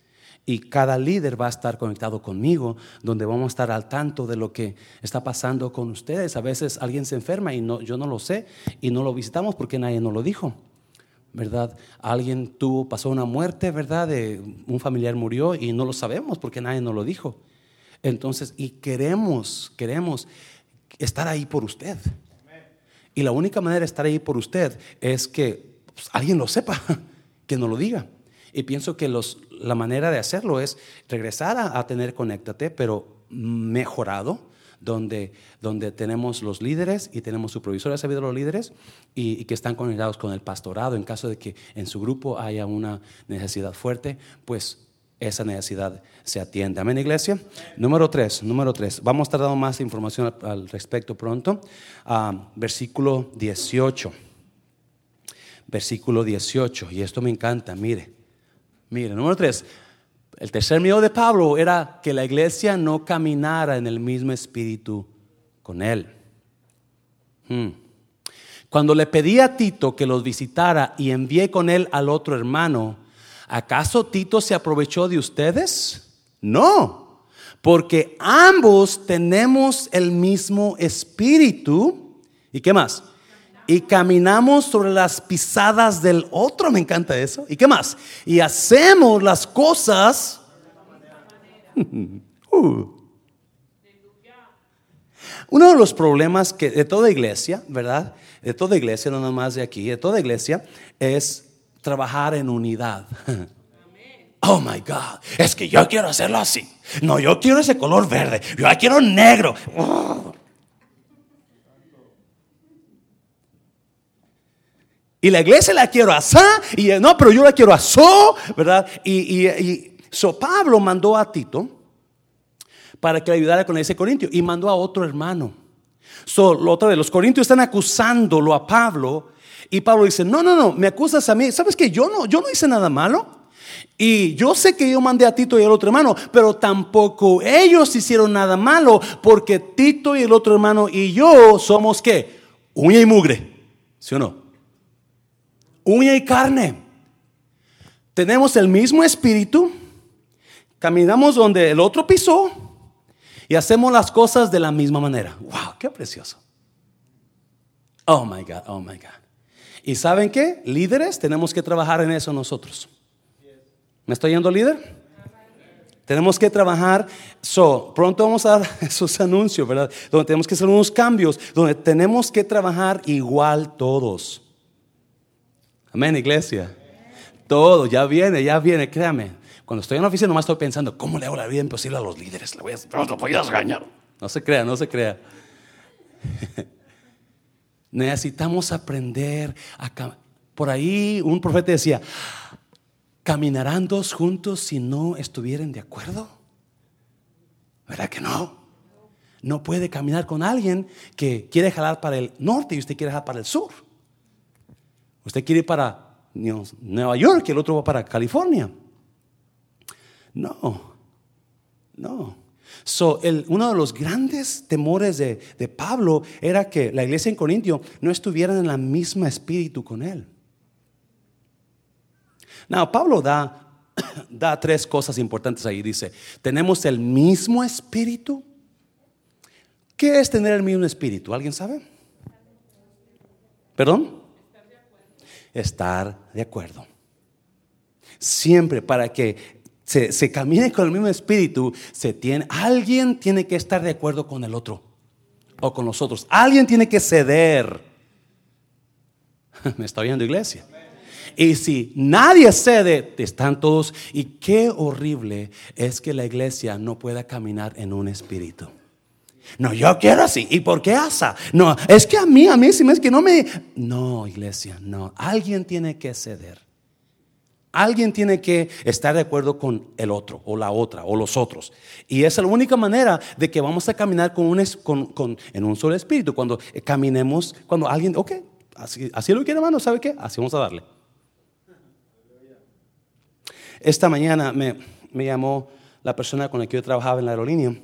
Y cada líder va a estar conectado conmigo, donde vamos a estar al tanto de lo que está pasando con ustedes. A veces alguien se enferma y no, yo no lo sé y no lo visitamos porque nadie nos lo dijo. ¿Verdad? Alguien tuvo, pasó una muerte, ¿verdad? Un familiar murió y no lo sabemos porque nadie nos lo dijo. Entonces, y queremos, queremos estar ahí por usted. Y la única manera de estar ahí por usted es que pues, alguien lo sepa, [laughs] que nos lo diga. Y pienso que los, la manera de hacerlo es regresar a, tener Conéctate, pero mejorado, donde, donde tenemos los líderes y tenemos supervisores, habido los líderes, y, y, que están conectados con el pastorado. En caso de que en su grupo haya una necesidad fuerte, pues esa necesidad se atiende. Amén, iglesia. Número tres, número tres. Vamos a estar dando más información al, respecto pronto. Ah, versículo 18. versículo 18. Y esto me encanta, mire. Mire, número 3. El tercer miedo de Pablo era que la iglesia no caminara en el mismo espíritu con él. Hmm. Cuando le pedí a Tito que los visitara y envié con él al otro hermano, ¿acaso Tito se aprovechó de ustedes? No, porque ambos tenemos el mismo espíritu. ¿Y qué más? Y caminamos sobre las pisadas del otro, me encanta eso. ¿Y qué más? Y hacemos las cosas. [laughs] Uh. Uno de los problemas que de toda iglesia, ¿verdad? De toda iglesia, no nada más de aquí, de toda iglesia, es trabajar en unidad. [laughs] Oh my God, es que yo quiero hacerlo así. No, yo quiero ese color verde, yo quiero negro. Oh. Y la iglesia la quiero asá, y no, pero yo la quiero asó, ¿verdad? Y, y, so Pablo mandó a Tito para que le ayudara con ese corintio y mandó a otro hermano. So, otra vez, los corintios están acusándolo a Pablo y Pablo dice, no, no, no, me acusas a mí. ¿Sabes que yo no, yo no hice nada malo? Y yo sé que yo mandé a Tito y al otro hermano, pero tampoco ellos hicieron nada malo, porque Tito y el otro hermano y yo somos qué? Uña y mugre, ¿sí o no? Uña y carne. Tenemos el mismo espíritu, caminamos donde el otro pisó y hacemos las cosas de la misma manera. ¡Wow! ¡Qué precioso! Oh my God, oh my God. ¿Y saben qué? Líderes, tenemos que trabajar en eso nosotros. ¿Me estoy yendo líder? Tenemos que trabajar, so, pronto vamos a dar [laughs] esos anuncios, ¿verdad? Donde tenemos que hacer unos cambios, donde tenemos que trabajar igual todos. Amén, iglesia. Todo, ya viene, ya viene, créame. Cuando estoy en la oficina nomás estoy pensando, ¿cómo le hago la vida imposible a los líderes? Le voy a, regañar. No se crea, no se crea. [laughs] Necesitamos aprender a... Por ahí un profeta decía, ¿caminarán dos juntos si no estuvieran de acuerdo? ¿Verdad que no? No puede caminar con alguien que quiere jalar para el norte y usted quiere jalar para el sur. Usted quiere ir para Nueva York y el otro va para California. No, no. So, uno de los grandes temores de, Pablo era que la iglesia en Corintio no estuviera en la misma espíritu con él. Now, Pablo da, [coughs] da tres cosas importantes ahí. Dice, tenemos el mismo espíritu. ¿Qué es tener el mismo espíritu? ¿Alguien sabe? ¿Perdón? Estar de acuerdo. Siempre para que se, camine con el mismo espíritu, se tiene, alguien tiene que estar de acuerdo con el otro o con nosotros. Alguien tiene que ceder. [laughs] Me está oyendo iglesia. Y si nadie cede, están todos. Y qué horrible es que la iglesia no pueda caminar en un espíritu. No, yo quiero así. ¿Y por qué asa? No, es que a mí, a mí, si me es que no me... No, iglesia, no. Alguien tiene que ceder. Alguien tiene que estar de acuerdo con el otro, o la otra, o los otros. Y es la única manera de que vamos a caminar con un, en un solo espíritu. Cuando caminemos, cuando alguien, ok, así, así lo quiere, hermano, ¿sabe qué? Así vamos a darle. Esta mañana me, me llamó la persona con la que yo trabajaba en la aerolínea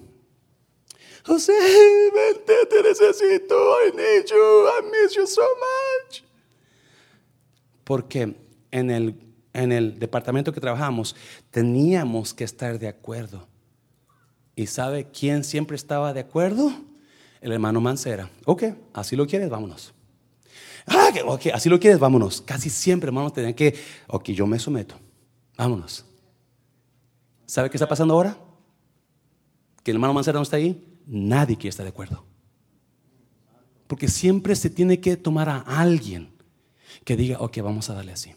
José, [laughs] vente, te necesito. I need you. I miss you so much. Porque en el, en el departamento que trabajamos teníamos que estar de acuerdo. ¿Y sabe quién siempre estaba de acuerdo? El hermano Mancera. Ok, así lo quieres, vámonos. Ah, ok, así lo quieres, vámonos. Casi siempre, hermanos, tenían que, ok, yo me someto. Vámonos. ¿Sabe qué está pasando ahora? Que el hermano Mancera no está ahí nadie quiere estar de acuerdo. Porque siempre se tiene que tomar a alguien que diga, ok, vamos a darle así.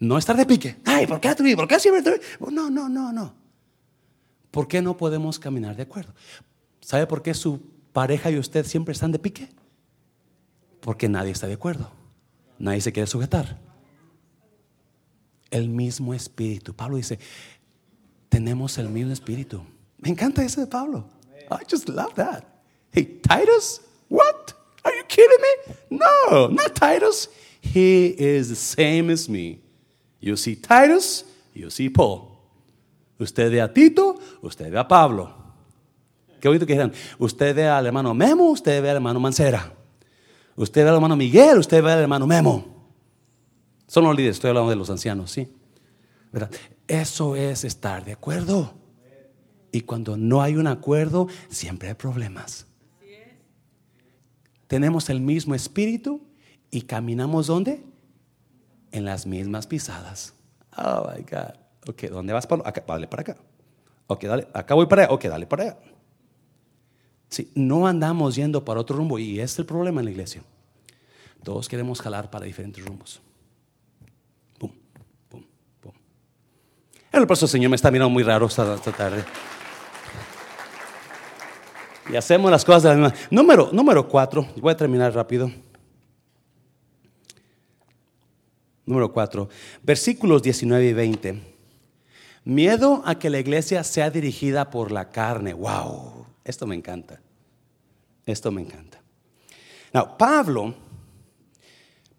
No estar de pique. Ay, ¿por qué tú? ¿Por qué siempre No, no, no, no. ¿Por qué no podemos caminar de acuerdo? ¿Sabe por qué su pareja y usted siempre están de pique? Porque nadie está de acuerdo. Nadie se quiere sujetar. El mismo espíritu. Pablo dice, tenemos el mismo espíritu. Me encanta ese de Pablo. I just love that. Hey, Titus, what? Are you kidding me? No, not Titus. He is the same as me. You see Titus, you see Paul. Usted ve a Tito, usted ve a Pablo. Qué bonito que dijeran, usted ve al hermano Memo, usted ve al hermano Mancera. Usted ve al hermano Miguel, usted ve al hermano Memo. Son los líderes, estoy hablando de los ancianos, ¿sí? ¿Verdad? Eso es estar de acuerdo. Y cuando no hay un acuerdo, siempre hay problemas. Tenemos el mismo espíritu y caminamos ¿dónde? En las mismas pisadas. Oh my God. Ok, ¿dónde vas, Pablo? Dale para acá. Ok, dale, acá voy para allá. Ok, dale para allá. Sí, no andamos yendo para otro rumbo y es el problema en la iglesia. Todos queremos jalar para diferentes rumbos. Pum, pum, pum. El profesor Señor me está mirando muy raro esta, tarde. Y hacemos las cosas de la misma. Número, número cuatro, voy a terminar rápido. Número cuatro, versículos 19 y 20. Miedo a que la iglesia sea dirigida por la carne. Wow. Esto me encanta. Esto me encanta. Now, Pablo,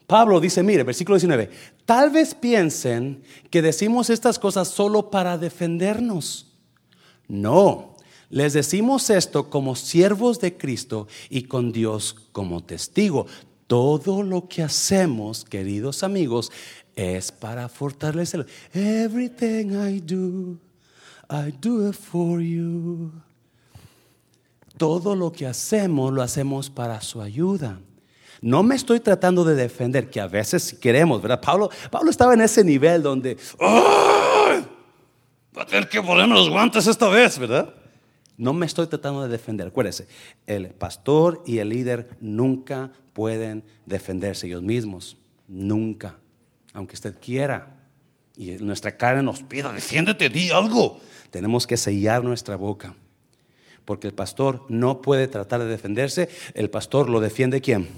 Pablo dice, mire, versículo 19, tal vez piensen que decimos estas cosas solo para defendernos. No, les decimos esto como siervos de Cristo y con Dios como testigo. Todo lo que hacemos, queridos amigos, es para fortalecer. Everything I do, I do it for you todo lo que hacemos lo hacemos para su ayuda. No me estoy tratando de defender, que a veces queremos, ¿verdad? Pablo, Pablo estaba en ese nivel donde, ¡Ay! Va a tener que ponerme los guantes esta vez, ¿verdad? No me estoy tratando de defender. Acuérdese, el pastor y el líder nunca pueden defenderse ellos mismos. Nunca. Aunque usted quiera. Y nuestra cara nos pida, defiéndete, di algo. Tenemos que sellar nuestra boca porque el pastor no puede tratar de defenderse, el pastor lo defiende quién?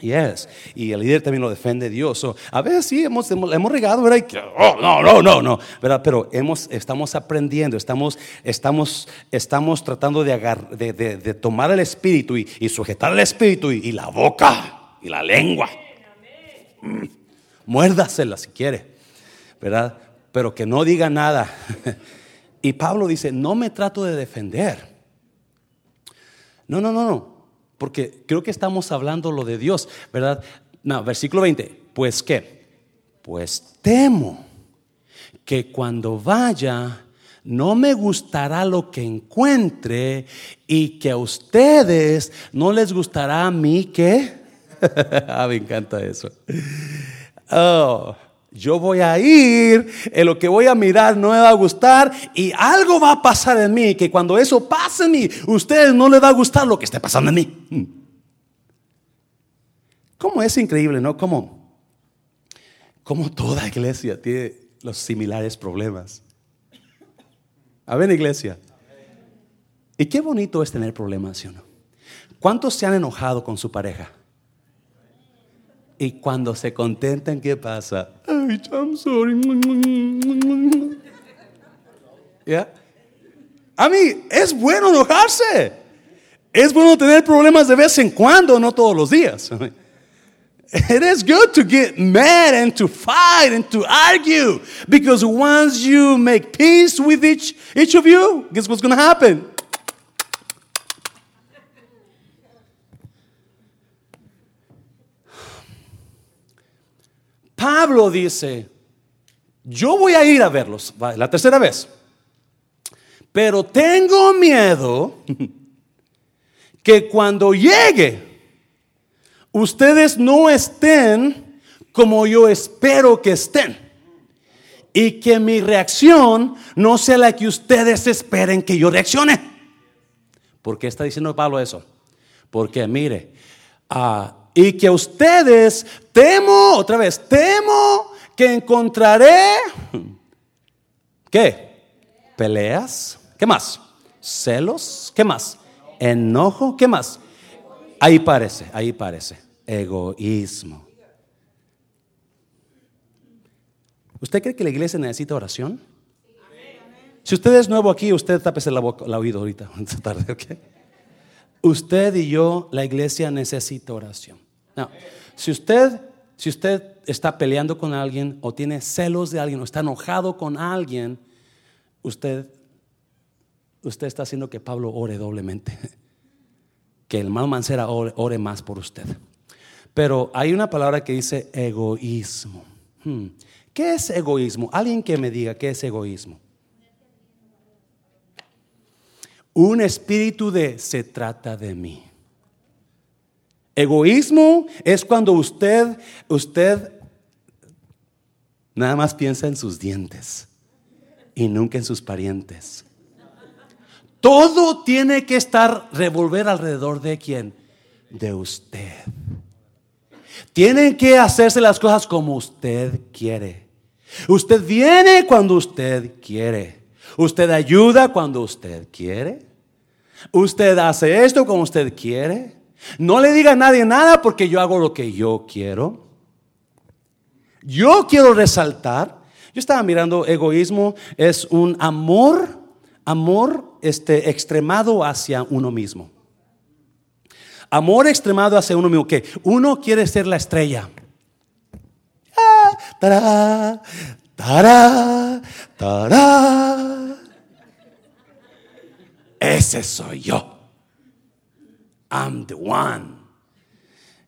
Yes. Y el líder también lo defiende Dios. a veces sí hemos, hemos, regado, ¿verdad? oh, no, no, no, no, ¿verdad? Pero hemos, estamos aprendiendo, estamos, estamos, estamos tratando de, agar, de, de, tomar el espíritu y, sujetar el espíritu y, la boca y la lengua. Mm. Muérdasela si quiere, ¿verdad? Pero que no diga nada. [laughs] Y Pablo dice, no me trato de defender. No, no, no, no. Porque creo que estamos hablando lo de Dios, ¿verdad? No, versículo 20. Pues qué? Pues temo que cuando vaya no me gustará lo que encuentre y que a ustedes no les gustará a mí que... [laughs] ah, me encanta eso. Oh, yo voy a ir, en lo que voy a mirar no me va a gustar y algo va a pasar en mí, que cuando eso pase en mí, ustedes no les va a gustar lo que esté pasando en mí. Hmm. ¿Cómo es increíble, no? Como, como toda iglesia tiene los similares problemas. A ver, iglesia. Y qué bonito es tener problemas, ¿sí no? ¿Cuántos se han enojado con su pareja? Y cuando se contentan, ¿qué pasa? Ay, I'm sorry. ¿Ya? A mí es bueno enojarse. Es bueno tener problemas de vez en cuando, no todos los días. [laughs] It is good to get mad and to fight and to argue because once you make peace with each, each of you, guess what's going to happen? Pablo dice, yo voy a ir a verlos, la tercera vez, pero tengo miedo [laughs] que cuando llegue, ustedes no estén como yo espero que estén. Y que mi reacción no sea la que ustedes esperen que yo reaccione. ¿Por qué está diciendo Pablo eso? Porque mire, a y que ustedes temo, otra vez, temo que encontraré, ¿qué? Peleas, ¿qué más? Celos, ¿qué más? Enojo, ¿qué más? Ahí parece, ahí parece, egoísmo. ¿Usted cree que la iglesia necesita oración? Si usted es nuevo aquí, usted tápese la boca, la oído ahorita, [laughs] esta tarde, ¿ok? Usted y yo, la iglesia necesita oración. No, si usted, si usted está peleando con alguien o tiene celos de alguien o está enojado con alguien, usted, usted está haciendo que Pablo ore doblemente. [laughs] Que el hermano Mancera ore, más por usted. Pero hay una palabra que dice egoísmo. Hmm. ¿Qué es egoísmo? Alguien que me diga qué es egoísmo. Un espíritu de se trata de mí. Egoísmo es cuando usted, usted nada más piensa en sus dientes y nunca en sus parientes. Todo tiene que estar revolver alrededor de quién? De usted. Tienen que hacerse las cosas como usted quiere. Usted viene cuando usted quiere. Usted ayuda cuando usted quiere. Usted hace esto como usted quiere. No le diga a nadie nada porque yo hago lo que yo quiero. Yo quiero resaltar. Yo estaba mirando egoísmo es un amor, amor este extremado hacia uno mismo. Amor extremado hacia uno mismo que uno quiere ser la estrella. Ah, tará, tará, tará. Ese soy yo. I'm the one.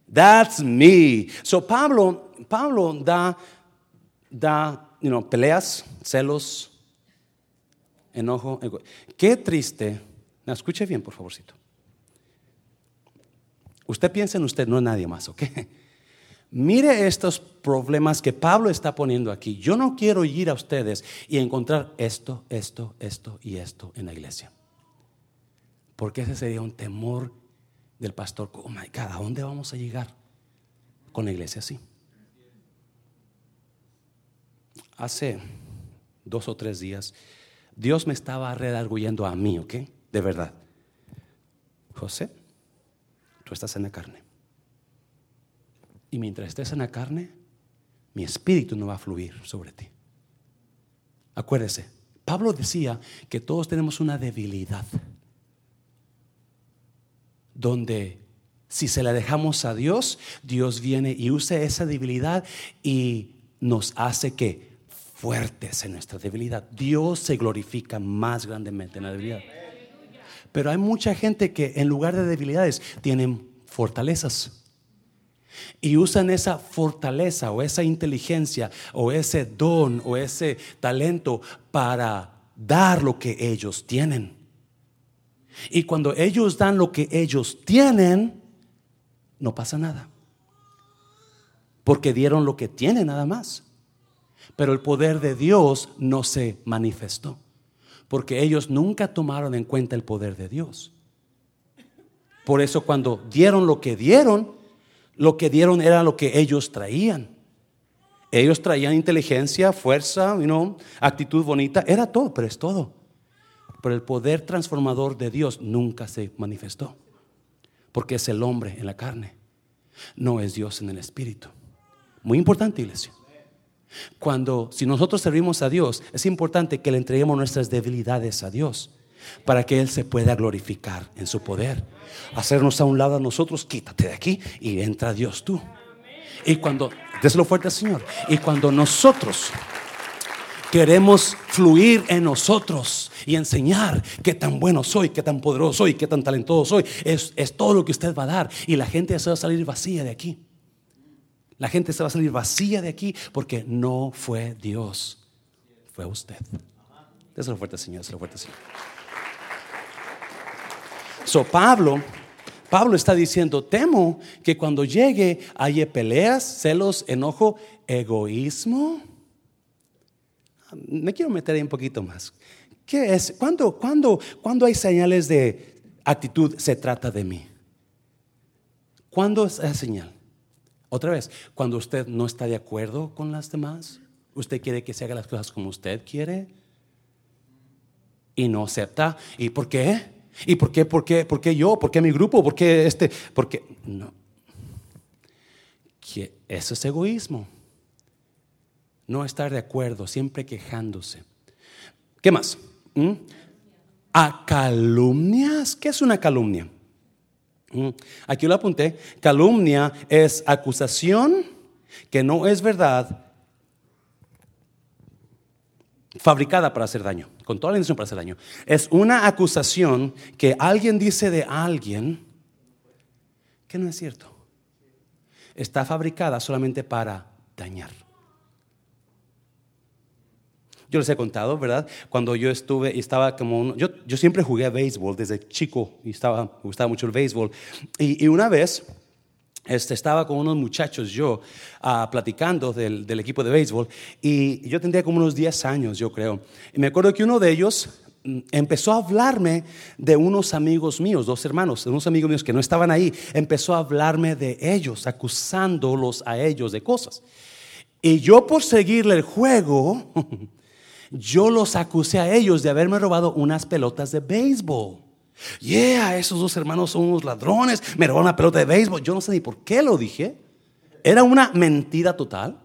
That's me. So Pablo, Pablo da, da, you know, peleas, celos, enojo. Qué triste. No, escuche bien, por favorcito. Usted piensa en usted, no en nadie más, ¿ok? Mire estos problemas que Pablo está poniendo aquí. Yo no quiero ir a ustedes y encontrar esto, esto, esto y esto en la iglesia. Porque ese sería un temor del pastor. Oh my God, ¿a dónde vamos a llegar con la iglesia así? Hace dos o tres días, Dios me estaba redarguyendo a mí, ¿ok? De verdad. José, tú estás en la carne. Y mientras estés en la carne, mi espíritu no va a fluir sobre ti. Acuérdese, Pablo decía que todos tenemos una debilidad donde si se la dejamos a Dios, Dios viene y usa esa debilidad y nos hace que fuertes en nuestra debilidad. Dios se glorifica más grandemente en la debilidad. Pero hay mucha gente que en lugar de debilidades tienen fortalezas. Y usan esa fortaleza o esa inteligencia o ese don o ese talento para dar lo que ellos tienen. Y cuando ellos dan lo que ellos tienen, no pasa nada. Porque dieron lo que tienen nada más. Pero el poder de Dios no se manifestó. Porque ellos nunca tomaron en cuenta el poder de Dios. Por eso cuando dieron lo que dieron, lo que dieron era lo que ellos traían. Ellos traían inteligencia, fuerza, actitud bonita, era todo, pero es todo pero el poder transformador de Dios nunca se manifestó, porque es el hombre en la carne, no es Dios en el espíritu. Muy importante, iglesia. Cuando, si nosotros servimos a Dios, es importante que le entreguemos nuestras debilidades a Dios para que Él se pueda glorificar en su poder. Hacernos a un lado a nosotros, quítate de aquí y entra Dios tú. Y cuando, déselo fuerte al Señor, y cuando nosotros queremos fluir en nosotros y enseñar qué tan bueno soy, qué tan poderoso soy, qué tan talentoso soy. Es, es todo lo que usted va a dar. Y la gente se va a salir vacía de aquí. La gente se va a salir vacía de aquí porque no fue Dios, fue usted. Déselo fuerte, Señor, déselo fuerte, Señor. So, Pablo, Pablo está diciendo, temo que cuando llegue haya peleas, celos, enojo, egoísmo me quiero meter ahí un poquito más. ¿Qué es? ¿Cuándo, cuándo, cuándo hay señales de actitud se trata de mí? ¿Cuándo es esa señal? Otra vez, cuando usted no está de acuerdo con las demás, usted quiere que se haga las cosas como usted quiere y no acepta. ¿Y por qué? ¿Y por qué? ¿Por qué? ¿Por qué yo? ¿Por qué mi grupo? ¿Por qué este? ¿Por qué? No. Eso es egoísmo no estar de acuerdo, siempre quejándose. ¿Qué más? ¿Mm? A calumnias. ¿Qué es una calumnia? Mm, Aquí lo apunté. Calumnia es acusación que no es verdad, fabricada para hacer daño, con toda la intención para hacer daño. Es una acusación que alguien dice de alguien que no es cierto. Está fabricada solamente para dañar. Yo les he contado, ¿verdad? Cuando yo estuve y estaba como un, yo, yo siempre jugué a béisbol desde chico y estaba, me gustaba mucho el béisbol. Y, y una vez este, estaba con unos muchachos yo ah, platicando del, equipo de béisbol y yo tendría como unos 10 años, yo creo. Y me acuerdo que uno de ellos mm, empezó a hablarme de unos amigos míos, dos hermanos, de unos amigos míos que no estaban ahí. Empezó a hablarme de ellos, acusándolos a ellos de cosas. Y yo por seguirle el juego, [laughs] yo los acusé a ellos de haberme robado unas pelotas de béisbol. Yeah, esos dos hermanos son unos ladrones, me robaron una pelota de béisbol. Yo no sé ni por qué lo dije. Era una mentira total.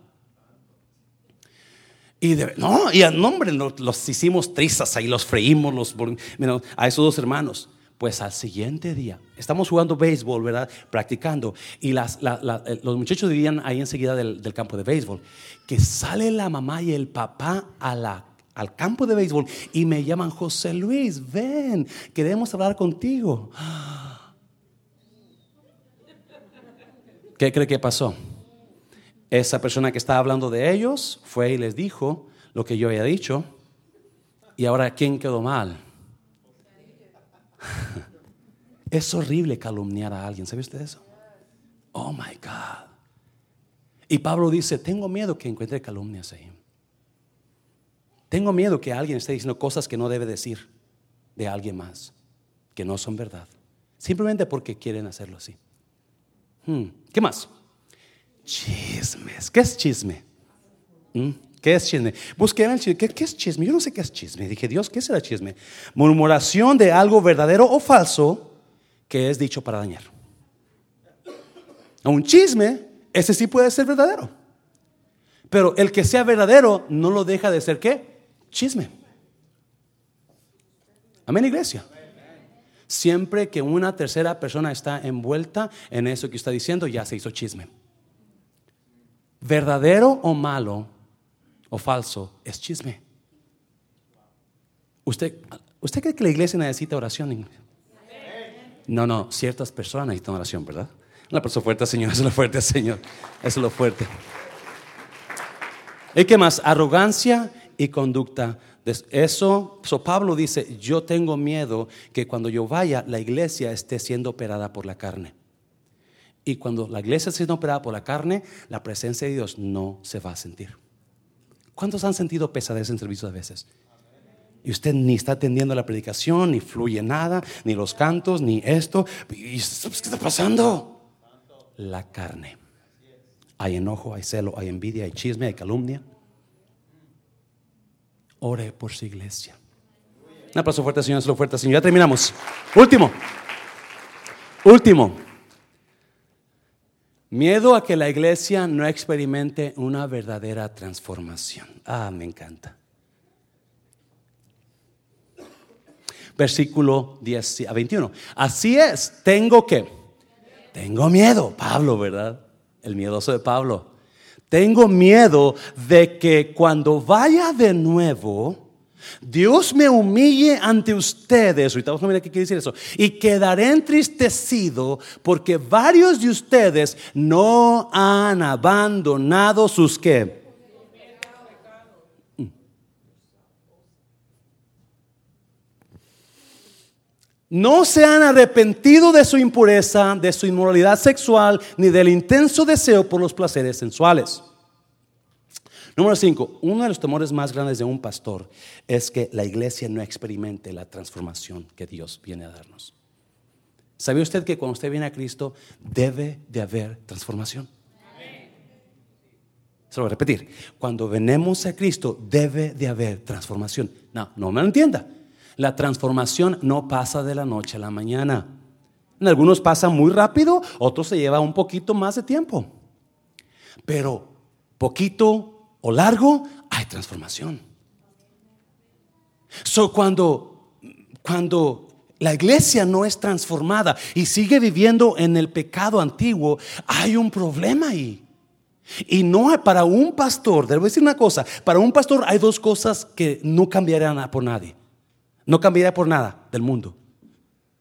Y de, no, y a nombre los, los hicimos trizas ahí, los freímos los, bueno, a esos dos hermanos. Pues al siguiente día, estamos jugando béisbol, ¿verdad? Practicando. Y las, la- la- eh, los muchachos vivían ahí enseguida del, del campo de béisbol. Que sale la mamá y el papá a la, al campo de béisbol y me llaman, José Luis, ven, queremos hablar contigo. ¿Qué cree que pasó? Esa persona que estaba hablando de ellos fue y les dijo lo que yo había dicho. Y ahora, ¿quién quedó mal? [laughs] Es horrible calumniar a alguien. ¿Sabe usted eso? Oh my God. Y Pablo dice: Tengo miedo que encuentre calumnias ahí. Tengo miedo que alguien esté diciendo cosas que no debe decir de alguien más, que no son verdad, simplemente porque quieren hacerlo así. Hmm, ¿Qué más? Chismes. ¿Qué es chisme? ¿Mm? ¿Qué es chisme? Busqué en el chisme. ¿Qué, qué es chisme? Yo no sé qué es chisme. Dije, Dios, ¿qué será chisme? Murmuración de algo verdadero o falso que es dicho para dañar. Un chisme, ese sí puede ser verdadero. Pero el que sea verdadero no lo deja de ser qué? Chisme. Amén, iglesia. Siempre que una tercera persona está envuelta en eso que está diciendo, ya se hizo chisme. Verdadero o malo o falso es chisme. ¿Usted, ¿Usted cree que la iglesia necesita oración? No, no, ciertas personas necesitan oración, ¿verdad? La persona fuerte, Señor, es lo fuerte, Señor. Es lo fuerte. ¿Y qué más? Arrogancia y conducta. Eso, so Pablo dice, yo tengo miedo que cuando yo vaya, la iglesia esté siendo operada por la carne. Y cuando la iglesia esté siendo operada por la carne, la presencia de Dios no se va a sentir. ¿Cuántos han sentido pesadez en servicios a veces? Y usted ni está atendiendo la predicación, ni fluye nada, ni los cantos, ni esto. ¿Y ¿Qué está pasando? La carne. Hay enojo, hay celo, hay envidia, hay chisme, hay calumnia. Ore por su iglesia. Un aplauso fuerte, Señor, solo fuerte, Señor. Ya terminamos. Último. Último. Miedo a que la iglesia no experimente una verdadera transformación. Ah, me encanta. Versículo 10 a 21. Así es, tengo que. Tengo miedo, Pablo, ¿verdad? El miedoso de Pablo. Tengo miedo de que cuando vaya de nuevo, Dios me humille ante ustedes. Ahorita vamos a qué quiere decir eso. Y quedaré entristecido porque varios de ustedes no han abandonado sus qué. No se han arrepentido de su impureza, de su inmoralidad sexual, ni del intenso deseo por los placeres sensuales. Número 5. Uno de los temores más grandes de un pastor es que la iglesia no experimente la transformación que Dios viene a darnos. ¿Sabe usted que cuando usted viene a Cristo debe de haber transformación? Se lo voy a repetir. Cuando venimos a Cristo debe de haber transformación. No, no me lo entienda. La transformación no pasa de la noche a la mañana. En algunos pasa muy rápido, otros se lleva un poquito más de tiempo. Pero poquito o largo hay transformación. So cuando cuando la iglesia no es transformada y sigue viviendo en el pecado antiguo, hay un problema ahí. Y no hay, para un pastor, debo decir una cosa, para un pastor hay dos cosas que no cambiarían por nadie. No cambiaría por nada del mundo.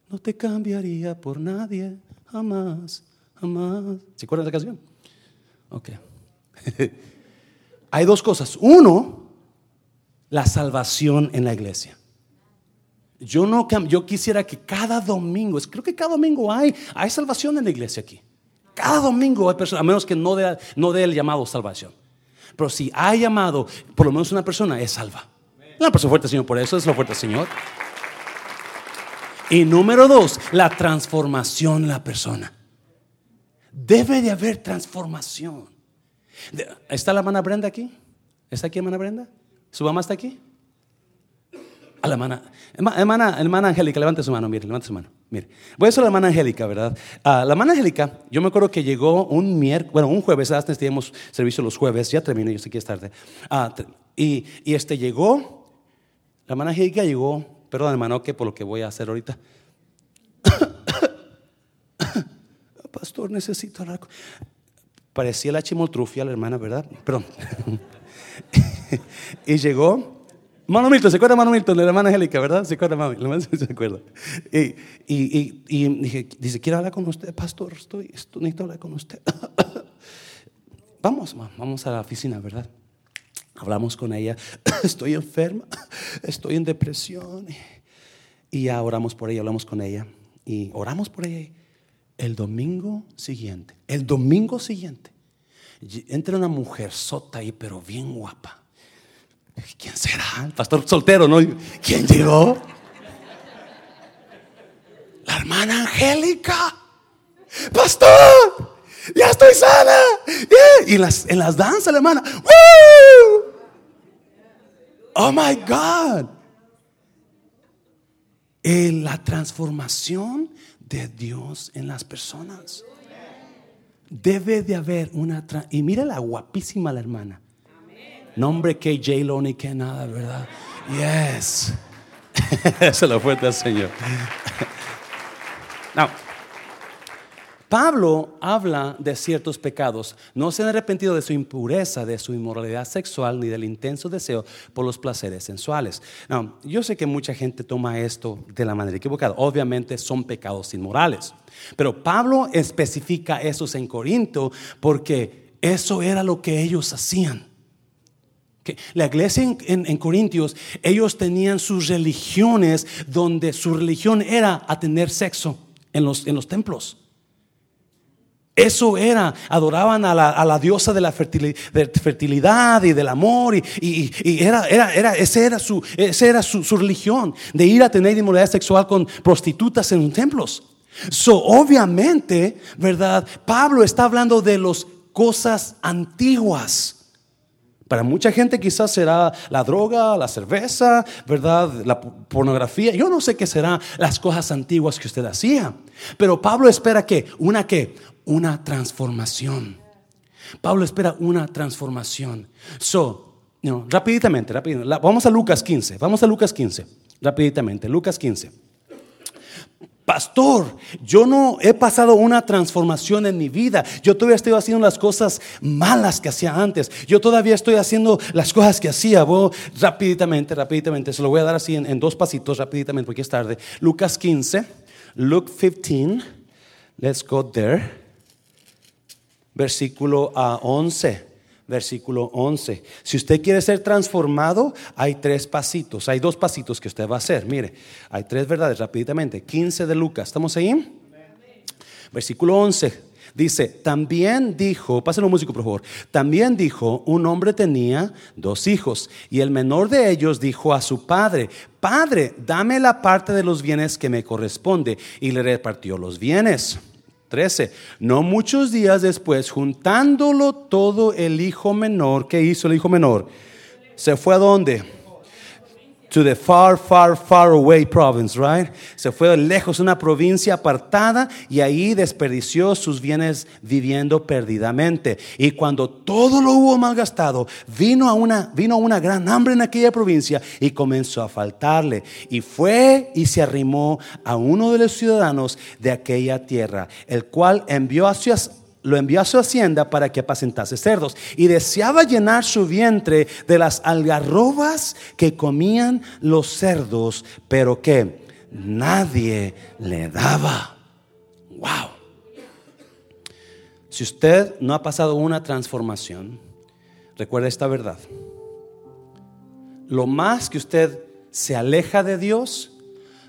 No te cambiaría por nadie, jamás, jamás. ¿Se acuerdan de la canción? Ok. [laughs] hay dos cosas. Uno, la salvación en la iglesia. Yo no yo quisiera que cada domingo, creo que cada domingo hay, hay salvación en la iglesia aquí. Cada domingo hay personas, a menos que no dé, no dé el llamado salvación. Pero si hay llamado, por lo menos una persona es salva. Una persona fuerte, Señor, por eso es lo fuerte, Señor. Y número dos, la transformación en la persona. Debe de haber transformación. ¿Está la hermana Brenda aquí? ¿Está aquí hermana Brenda? ¿Su mamá está aquí? A la hermana, hermana, hermana Angélica, levante su mano, mire, levante su mano. Mire, voy a decir la hermana Angélica, ¿verdad? Ah, la hermana Angélica, yo me acuerdo que llegó un miércoles, bueno, un jueves, antes teníamos servicio los jueves, ya terminé, yo sé que es tarde. Ah, y, y, este llegó, la hermana Angélica llegó, perdón hermano, que por lo que voy a hacer ahorita. [coughs] Pastor, necesito hablar. Parecía la chimoltrufia, la hermana, ¿verdad? Perdón. [laughs] y llegó Mano Milton, ¿se acuerda Mano Milton, de la hermana Angélica, verdad? ¿Se acuerda, mami? [laughs] ¿Se acuerda? Y, y, y, dije, dice, quiero hablar con usted, pastor, estoy, estoy necesito hablar con usted. [coughs] vamos, vamos a la oficina, ¿verdad? Hablamos con ella, [coughs] estoy enferma, [coughs] estoy en depresión. Y ya oramos por ella, hablamos con ella. Y oramos por ella. El domingo siguiente, el domingo siguiente, entra una mujer sota ahí, pero bien guapa ¿Quién será? El pastor soltero, ¿no? ¿Quién llegó? La hermana Angélica. Pastor, ya estoy sana. Y en las, en las danzas, la hermana. Oh my God. En la transformación de Dios en las personas. Debe de haber una... Y mira la guapísima la hermana. Nombre que J-Lo ni que nada, ¿verdad? Yes. [laughs] Se lo fuerte al Señor. [laughs] Now, Pablo habla de ciertos pecados. No se han arrepentido de su impureza, de su inmoralidad sexual, ni del intenso deseo por los placeres sensuales. Yo sé que mucha gente toma esto de la manera equivocada. Obviamente son pecados inmorales. Pero Pablo especifica esos en Corinto porque eso era lo que ellos hacían. La iglesia en, Corintios, ellos tenían sus religiones donde su religión era a tener sexo en los, en los templos. Eso era, adoraban a la, diosa de la fertilidad, y del amor, y, era, era, era, esa era, su, era su, religión, de ir a tener inmoralidad sexual con prostitutas en templos. So, obviamente, ¿verdad? Pablo está hablando de las cosas antiguas para mucha gente quizás será la droga, la cerveza, ¿verdad? La pornografía. Yo no sé qué serán las cosas antiguas que usted hacía. Pero Pablo espera que, una qué, una transformación. Pablo espera una transformación. So, no, rapiditamente, rapiditamente. Vamos a Lucas 15. Vamos a Lucas 15. Rapiditamente, Lucas 15. Pastor, yo no he pasado una transformación en mi vida. Yo todavía estoy haciendo las cosas malas que hacía antes. Yo todavía estoy haciendo las cosas que hacía. Voy rapidamente, rapidamente. Se lo voy a dar así en, dos pasitos, rapidamente, porque es tarde. Lucas 15, Luke 15. Let's go there. Versículo a ah, 11 versículo 11. Si usted quiere ser transformado, hay tres pasitos, hay dos pasitos que usted va a hacer. Mire, hay tres verdades rápidamente. 15 de Lucas, ¿estamos ahí? Versículo 11. Dice, también dijo, pásenlo músico por favor, también dijo, un hombre tenía dos hijos y el menor de ellos dijo a su padre, Padre, dame la parte de los bienes que me corresponde y le repartió los bienes. 13. No muchos días después, juntándolo todo el hijo menor, ¿qué hizo el hijo menor? ¿Se fue a dónde? To the far, far, far away province, right? Se fue lejos, una provincia apartada y ahí desperdició sus bienes viviendo perdidamente. Y cuando todo lo hubo malgastado, vino a una, vino a una gran hambre en aquella provincia y comenzó a faltarle. Y fue y se arrimó a uno de los ciudadanos de aquella tierra, el cual envió hacia lo envió a su hacienda para que apacentase cerdos y deseaba llenar su vientre de las algarrobas que comían los cerdos, pero que nadie le daba. Wow. Si usted no ha pasado una transformación, recuerde esta verdad. Lo más que usted se aleja de Dios,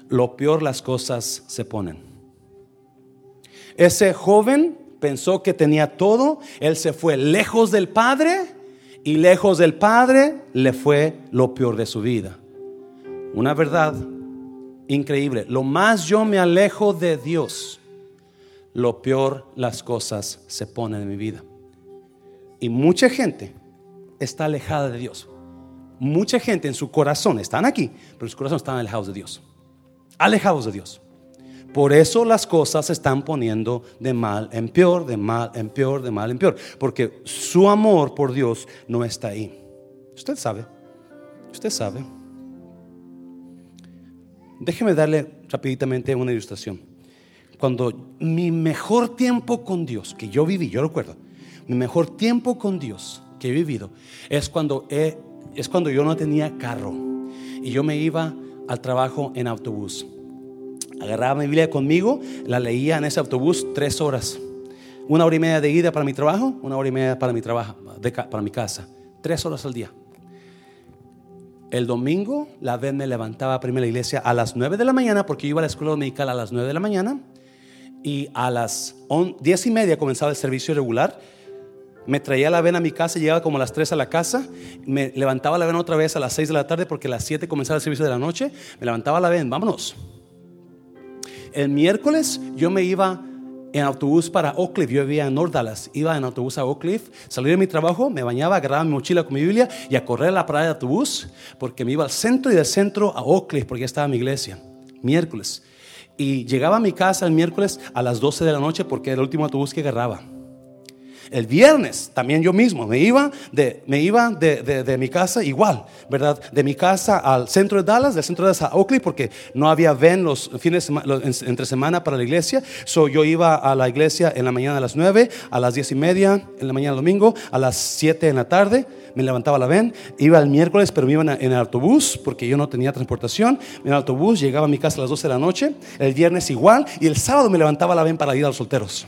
lo peor las cosas se ponen. Ese joven pensó que tenía todo, él se fue lejos del Padre y lejos del Padre le fue lo peor de su vida. Una verdad increíble, lo más yo me alejo de Dios, lo peor las cosas se ponen en mi vida. Y mucha gente está alejada de Dios. Mucha gente en su corazón están aquí, pero en su corazón están alejados de Dios. Alejados de Dios. Por eso las cosas se están poniendo de mal en peor, de mal en peor, de mal en peor. Porque su amor por Dios no está ahí. Usted sabe. Usted sabe. Déjeme darle rapiditamente una ilustración. Cuando mi mejor tiempo con Dios, que yo viví, yo recuerdo, mi mejor tiempo con Dios que he vivido es cuando, es cuando yo no tenía carro y yo me iba al trabajo en autobús agarraba mi Biblia conmigo, la leía en ese autobús tres horas. Una hora y media de ida para mi trabajo, una hora y media para mi trabajo, para mi casa. Tres horas al día. El domingo, la vez me levantaba a primera iglesia a las nueve de la mañana, porque yo iba a la escuela dominical a las nueve de la mañana. Y a las diez y media comenzaba el servicio regular. Me traía la vena a mi casa, llegaba como a las tres a la casa. Me levantaba la vena otra vez a las seis de la tarde, porque a las siete comenzaba el servicio de la noche. Me levantaba la vena, vámonos. El miércoles yo me iba en autobús para Oak. Yo vivía en North Dallas. Iba en autobús a Oak Cliff, salí de mi trabajo, me bañaba, agarraba mi mochila con mi Biblia y a correr a la parada de autobús porque me iba al centro y del centro a Oak porque ya estaba mi iglesia. Miércoles. Y llegaba a mi casa el miércoles a las 12 de la noche porque era el último autobús que agarraba. El viernes también yo mismo me iba de, me iba de, mi casa igual, ¿verdad? De mi casa al centro de Dallas, del centro de Dallas a Oakley, porque no había ven los fines entre semana para la iglesia. So yo iba a la iglesia en la mañana a las 9, a las 10 y media en la mañana domingo, a las 7 en la tarde. Me levantaba la ven, iba el miércoles, pero me iba en el autobús porque yo no tenía transportación. En el autobús llegaba a mi casa a las 12 de la noche, el viernes igual, y el sábado me levantaba la ven para ir a los solteros,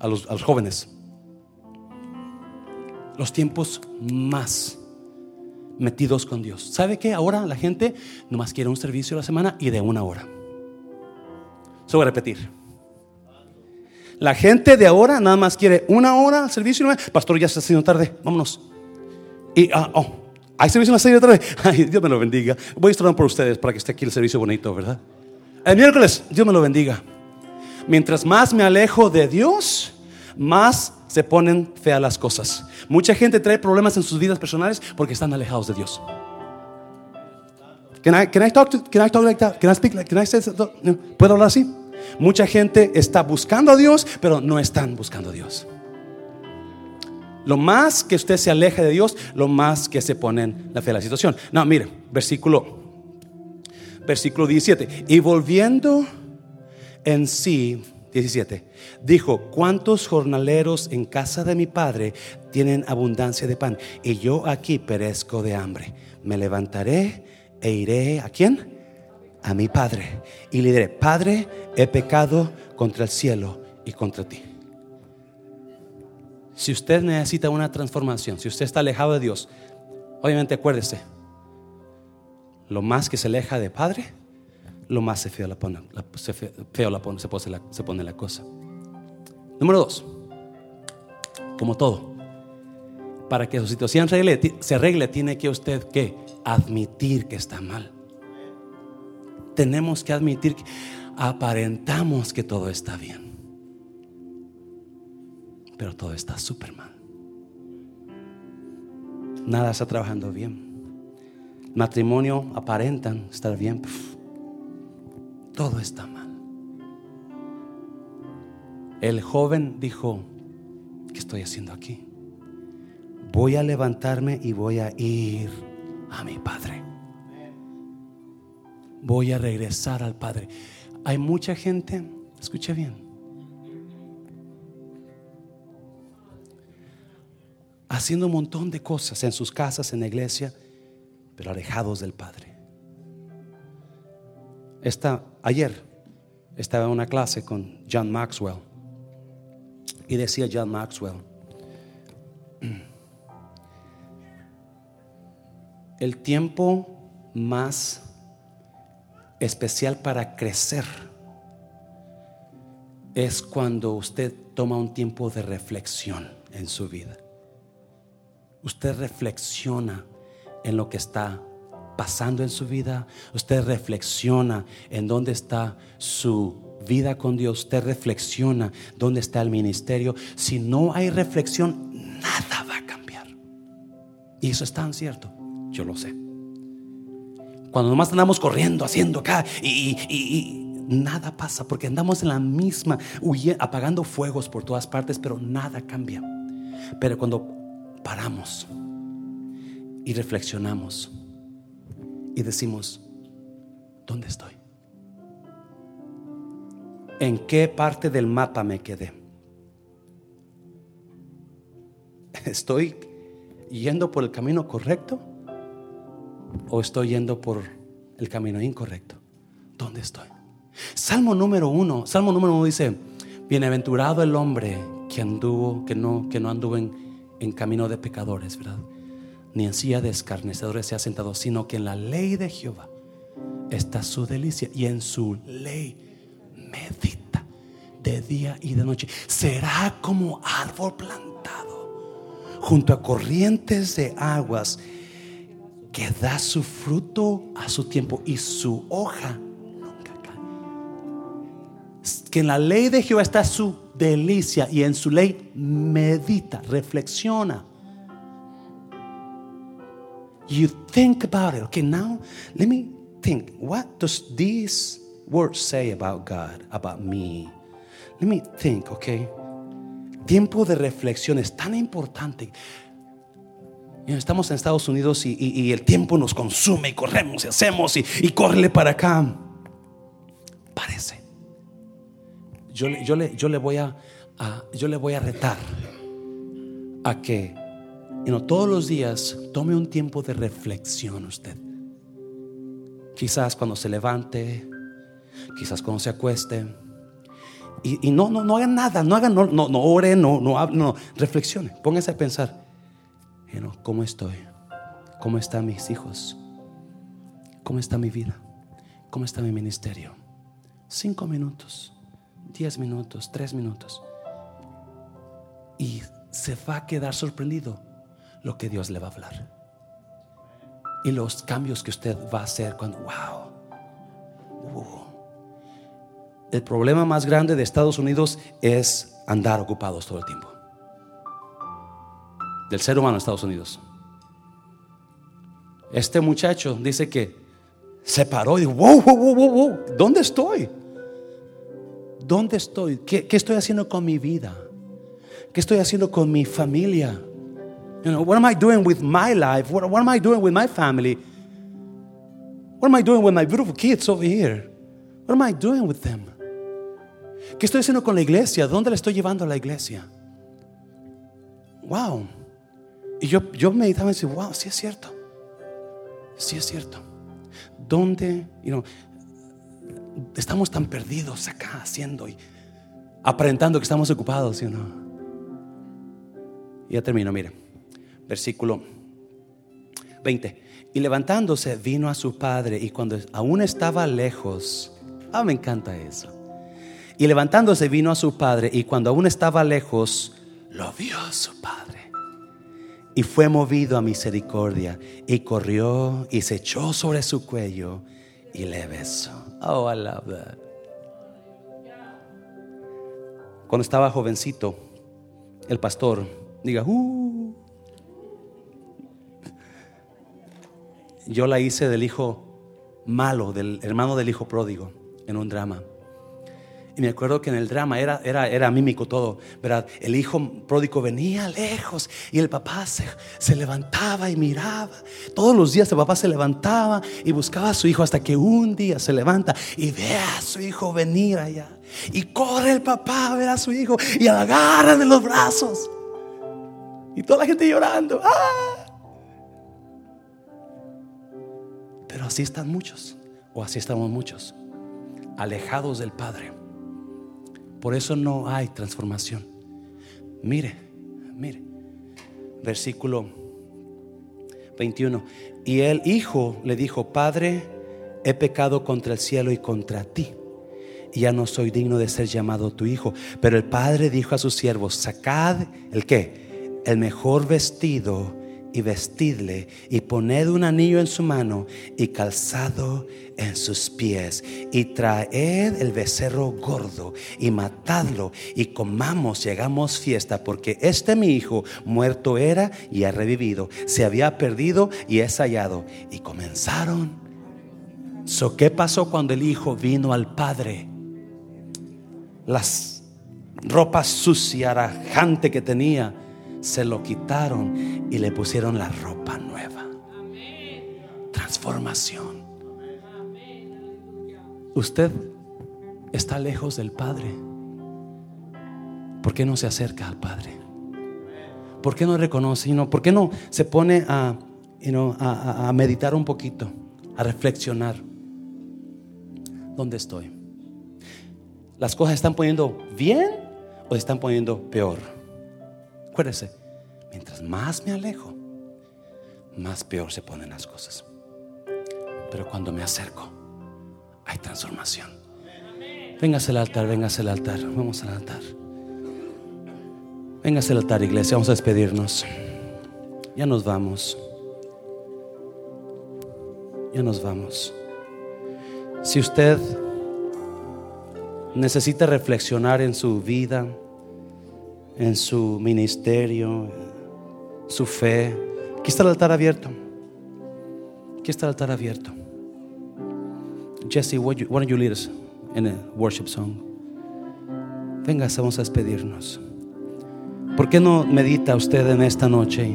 a los, a los jóvenes los tiempos más metidos con Dios. ¿Sabe qué? Ahora la gente nomás quiere un servicio a la semana y de una hora. Se voy a repetir. La gente de ahora nada más quiere una hora al servicio. Pastor, ya se está haciendo tarde, vámonos. Y, ah, oh, hay servicio en la serie de tarde. [laughs] Ay, Dios me lo bendiga. Voy a estar por ustedes para que esté aquí el servicio bonito, ¿verdad? El miércoles, Dios me lo bendiga. Mientras más me alejo de Dios, más se ponen feas las cosas. Mucha gente trae problemas en sus vidas personales porque están alejados de Dios. Can I, talk like that? Can I speak like, ¿Puedo hablar así? Mucha gente está buscando a Dios, pero no están buscando a Dios. Lo más que usted se aleja de Dios, lo más que se pone en la fe de la situación. No, mire, versículo, versículo 17. Y volviendo en sí, 17. Dijo, ¿cuántos jornaleros en casa de mi padre tienen abundancia de pan? Y yo aquí perezco de hambre. Me levantaré e iré a quién? A mi padre. Y le diré, Padre, he pecado contra el cielo y contra ti. Si usted necesita una transformación, si usted está alejado de Dios, obviamente acuérdese, lo más que se aleja de Padre, lo más feo la pone, se feo la pone, se pone la cosa. Número dos, como todo, para que su situación se arregle, tiene que usted que admitir que está mal. Tenemos que admitir que aparentamos que todo está bien, pero todo está súper mal. Nada está trabajando bien. Matrimonio aparentan estar bien. Todo está mal. El joven dijo, ¿qué estoy haciendo aquí? Voy a levantarme y voy a ir a mi padre. Voy a regresar al padre. Hay mucha gente, escuche bien, haciendo un montón de cosas en sus casas, en la iglesia, pero alejados del Padre. Esta, ayer estaba en una clase con John Maxwell y decía John Maxwell, [clears throat] el tiempo más especial para crecer es cuando usted toma un tiempo de reflexión en su vida. Usted reflexiona en lo que está pasando en su vida, usted reflexiona en dónde está su vida con Dios, usted reflexiona dónde está el ministerio. Si no hay reflexión, nada va a cambiar. Y eso es tan cierto, yo lo sé. Cuando nomás andamos corriendo, haciendo acá y, nada pasa porque andamos en la misma, apagando fuegos por todas partes, pero nada cambia. Pero cuando paramos, y reflexionamos y decimos, ¿dónde estoy? ¿En qué parte del mapa me quedé? ¿Estoy yendo por el camino correcto o estoy yendo por el camino incorrecto? ¿Dónde estoy? Salmo número uno, Salmo número uno dice, bienaventurado el hombre que anduvo, que no, que no anduvo en, en camino de pecadores, ¿verdad? Ni en silla de escarnecedores se ha sentado, sino que en la ley de Jehová está su delicia y en su ley medita de día y de noche. Será como árbol plantado junto a corrientes de aguas que da su fruto a su tiempo y su hoja nunca cae. Que en la ley de Jehová está su delicia y en su ley medita, reflexiona. You think about it. Okay, now let me think. What does this word say about God, about me? Let me think, okay? Tiempo de reflexión es tan importante. Estamos en Estados Unidos y, el tiempo nos consume y corremos y hacemos y, y corre para acá. Parece. Yo, yo, le, yo, le voy a, a, yo le voy a retar a que y no todos los días tome un tiempo de reflexión usted. Quizás cuando se levante, quizás cuando se acueste. Y, no, no, no hagan nada, no hagan, no, no, no ore, no, no, no, reflexione, póngase a pensar, ¿cómo estoy? ¿Cómo están mis hijos? ¿Cómo está mi vida? ¿Cómo está mi ministerio? Cinco minutos, diez minutos, tres minutos. Y se va a quedar sorprendido lo que Dios le va a hablar. Y los cambios que usted va a hacer cuando, wow. Uh. El problema más grande de Estados Unidos es andar ocupados todo el tiempo. Del ser humano Estados Unidos. Este muchacho dice que se paró y dijo, wow, wow, wow, wow, ¿dónde estoy? ¿Dónde estoy? ¿Qué, ¿Qué estoy haciendo con mi vida? ¿Qué estoy haciendo con mi familia? You know, what am I doing with my life? What, am I doing with my family? What am I doing with my beautiful kids over here? What am I doing with them? ¿Qué estoy haciendo con la iglesia? ¿Dónde la estoy llevando a la iglesia? Wow. Y yo, yo meditaba y decía, wow, sí es cierto. Sí es cierto. ¿Dónde, you know, estamos tan perdidos acá haciendo y aparentando que estamos ocupados, you know? Y ya termino, miren versículo 20. Y levantándose vino a su padre y cuando aún estaba lejos, ah, me encanta eso. Y levantándose vino a su padre y cuando aún estaba lejos, lo vio su padre. Y fue movido a misericordia y corrió y se echó sobre su cuello y le besó. Oh, I love that. Cuando estaba jovencito, el pastor, diga, uh, yo la hice del hijo malo, del hermano del hijo pródigo, en un drama. Y me acuerdo que en el drama era, era, era mímico todo, ¿verdad? El hijo pródigo venía lejos y el papá se, se, levantaba y miraba. Todos los días el papá se levantaba y buscaba a su hijo hasta que un día se levanta y ve a su hijo venir allá. Y corre el papá a ver a su hijo y agarra de los brazos. Y toda la gente llorando. ¡Ah! Pero así están muchos, o así estamos muchos, alejados del Padre. Por eso no hay transformación. Mire, mire, versículo 21. Y el hijo le dijo, Padre, he pecado contra el cielo y contra ti. Y ya no soy digno de ser llamado tu hijo. Pero el padre dijo a sus siervos, sacad el que, el mejor vestido y vestidle y poned un anillo en su mano y calzado en sus pies y traed el becerro gordo y matadlo y comamos y hagamos fiesta porque este mi hijo muerto era y ha revivido, se había perdido y es hallado y comenzaron. So, ¿Qué pasó cuando el hijo vino al padre? Las ropas sucias, arajante que tenía se lo quitaron y le pusieron la ropa nueva. Transformación. Usted está lejos del Padre. ¿Por qué no se acerca al Padre? ¿Por qué no reconoce? ¿Por qué no se pone a, a, a meditar un poquito, a reflexionar? ¿Dónde estoy? ¿Las cosas están poniendo bien o están poniendo peor? Mientras más me alejo, más peor se ponen las cosas. Pero cuando me acerco, hay transformación. Véngase al altar, véngase al altar. Vamos al altar. Véngase al altar, iglesia. Vamos a despedirnos. Ya nos vamos. Ya nos vamos. Si usted necesita reflexionar en su vida, en su ministerio, su fe. Aquí está el altar abierto. Aquí está el altar abierto. Jesse, why don't you lead us in a worship song? Venga, vamos a despedirnos. ¿Por qué no medita usted en esta noche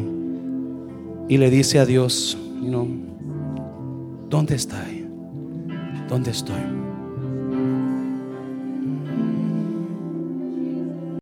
y le dice a Dios, you know, ¿dónde está? ¿Dónde estoy?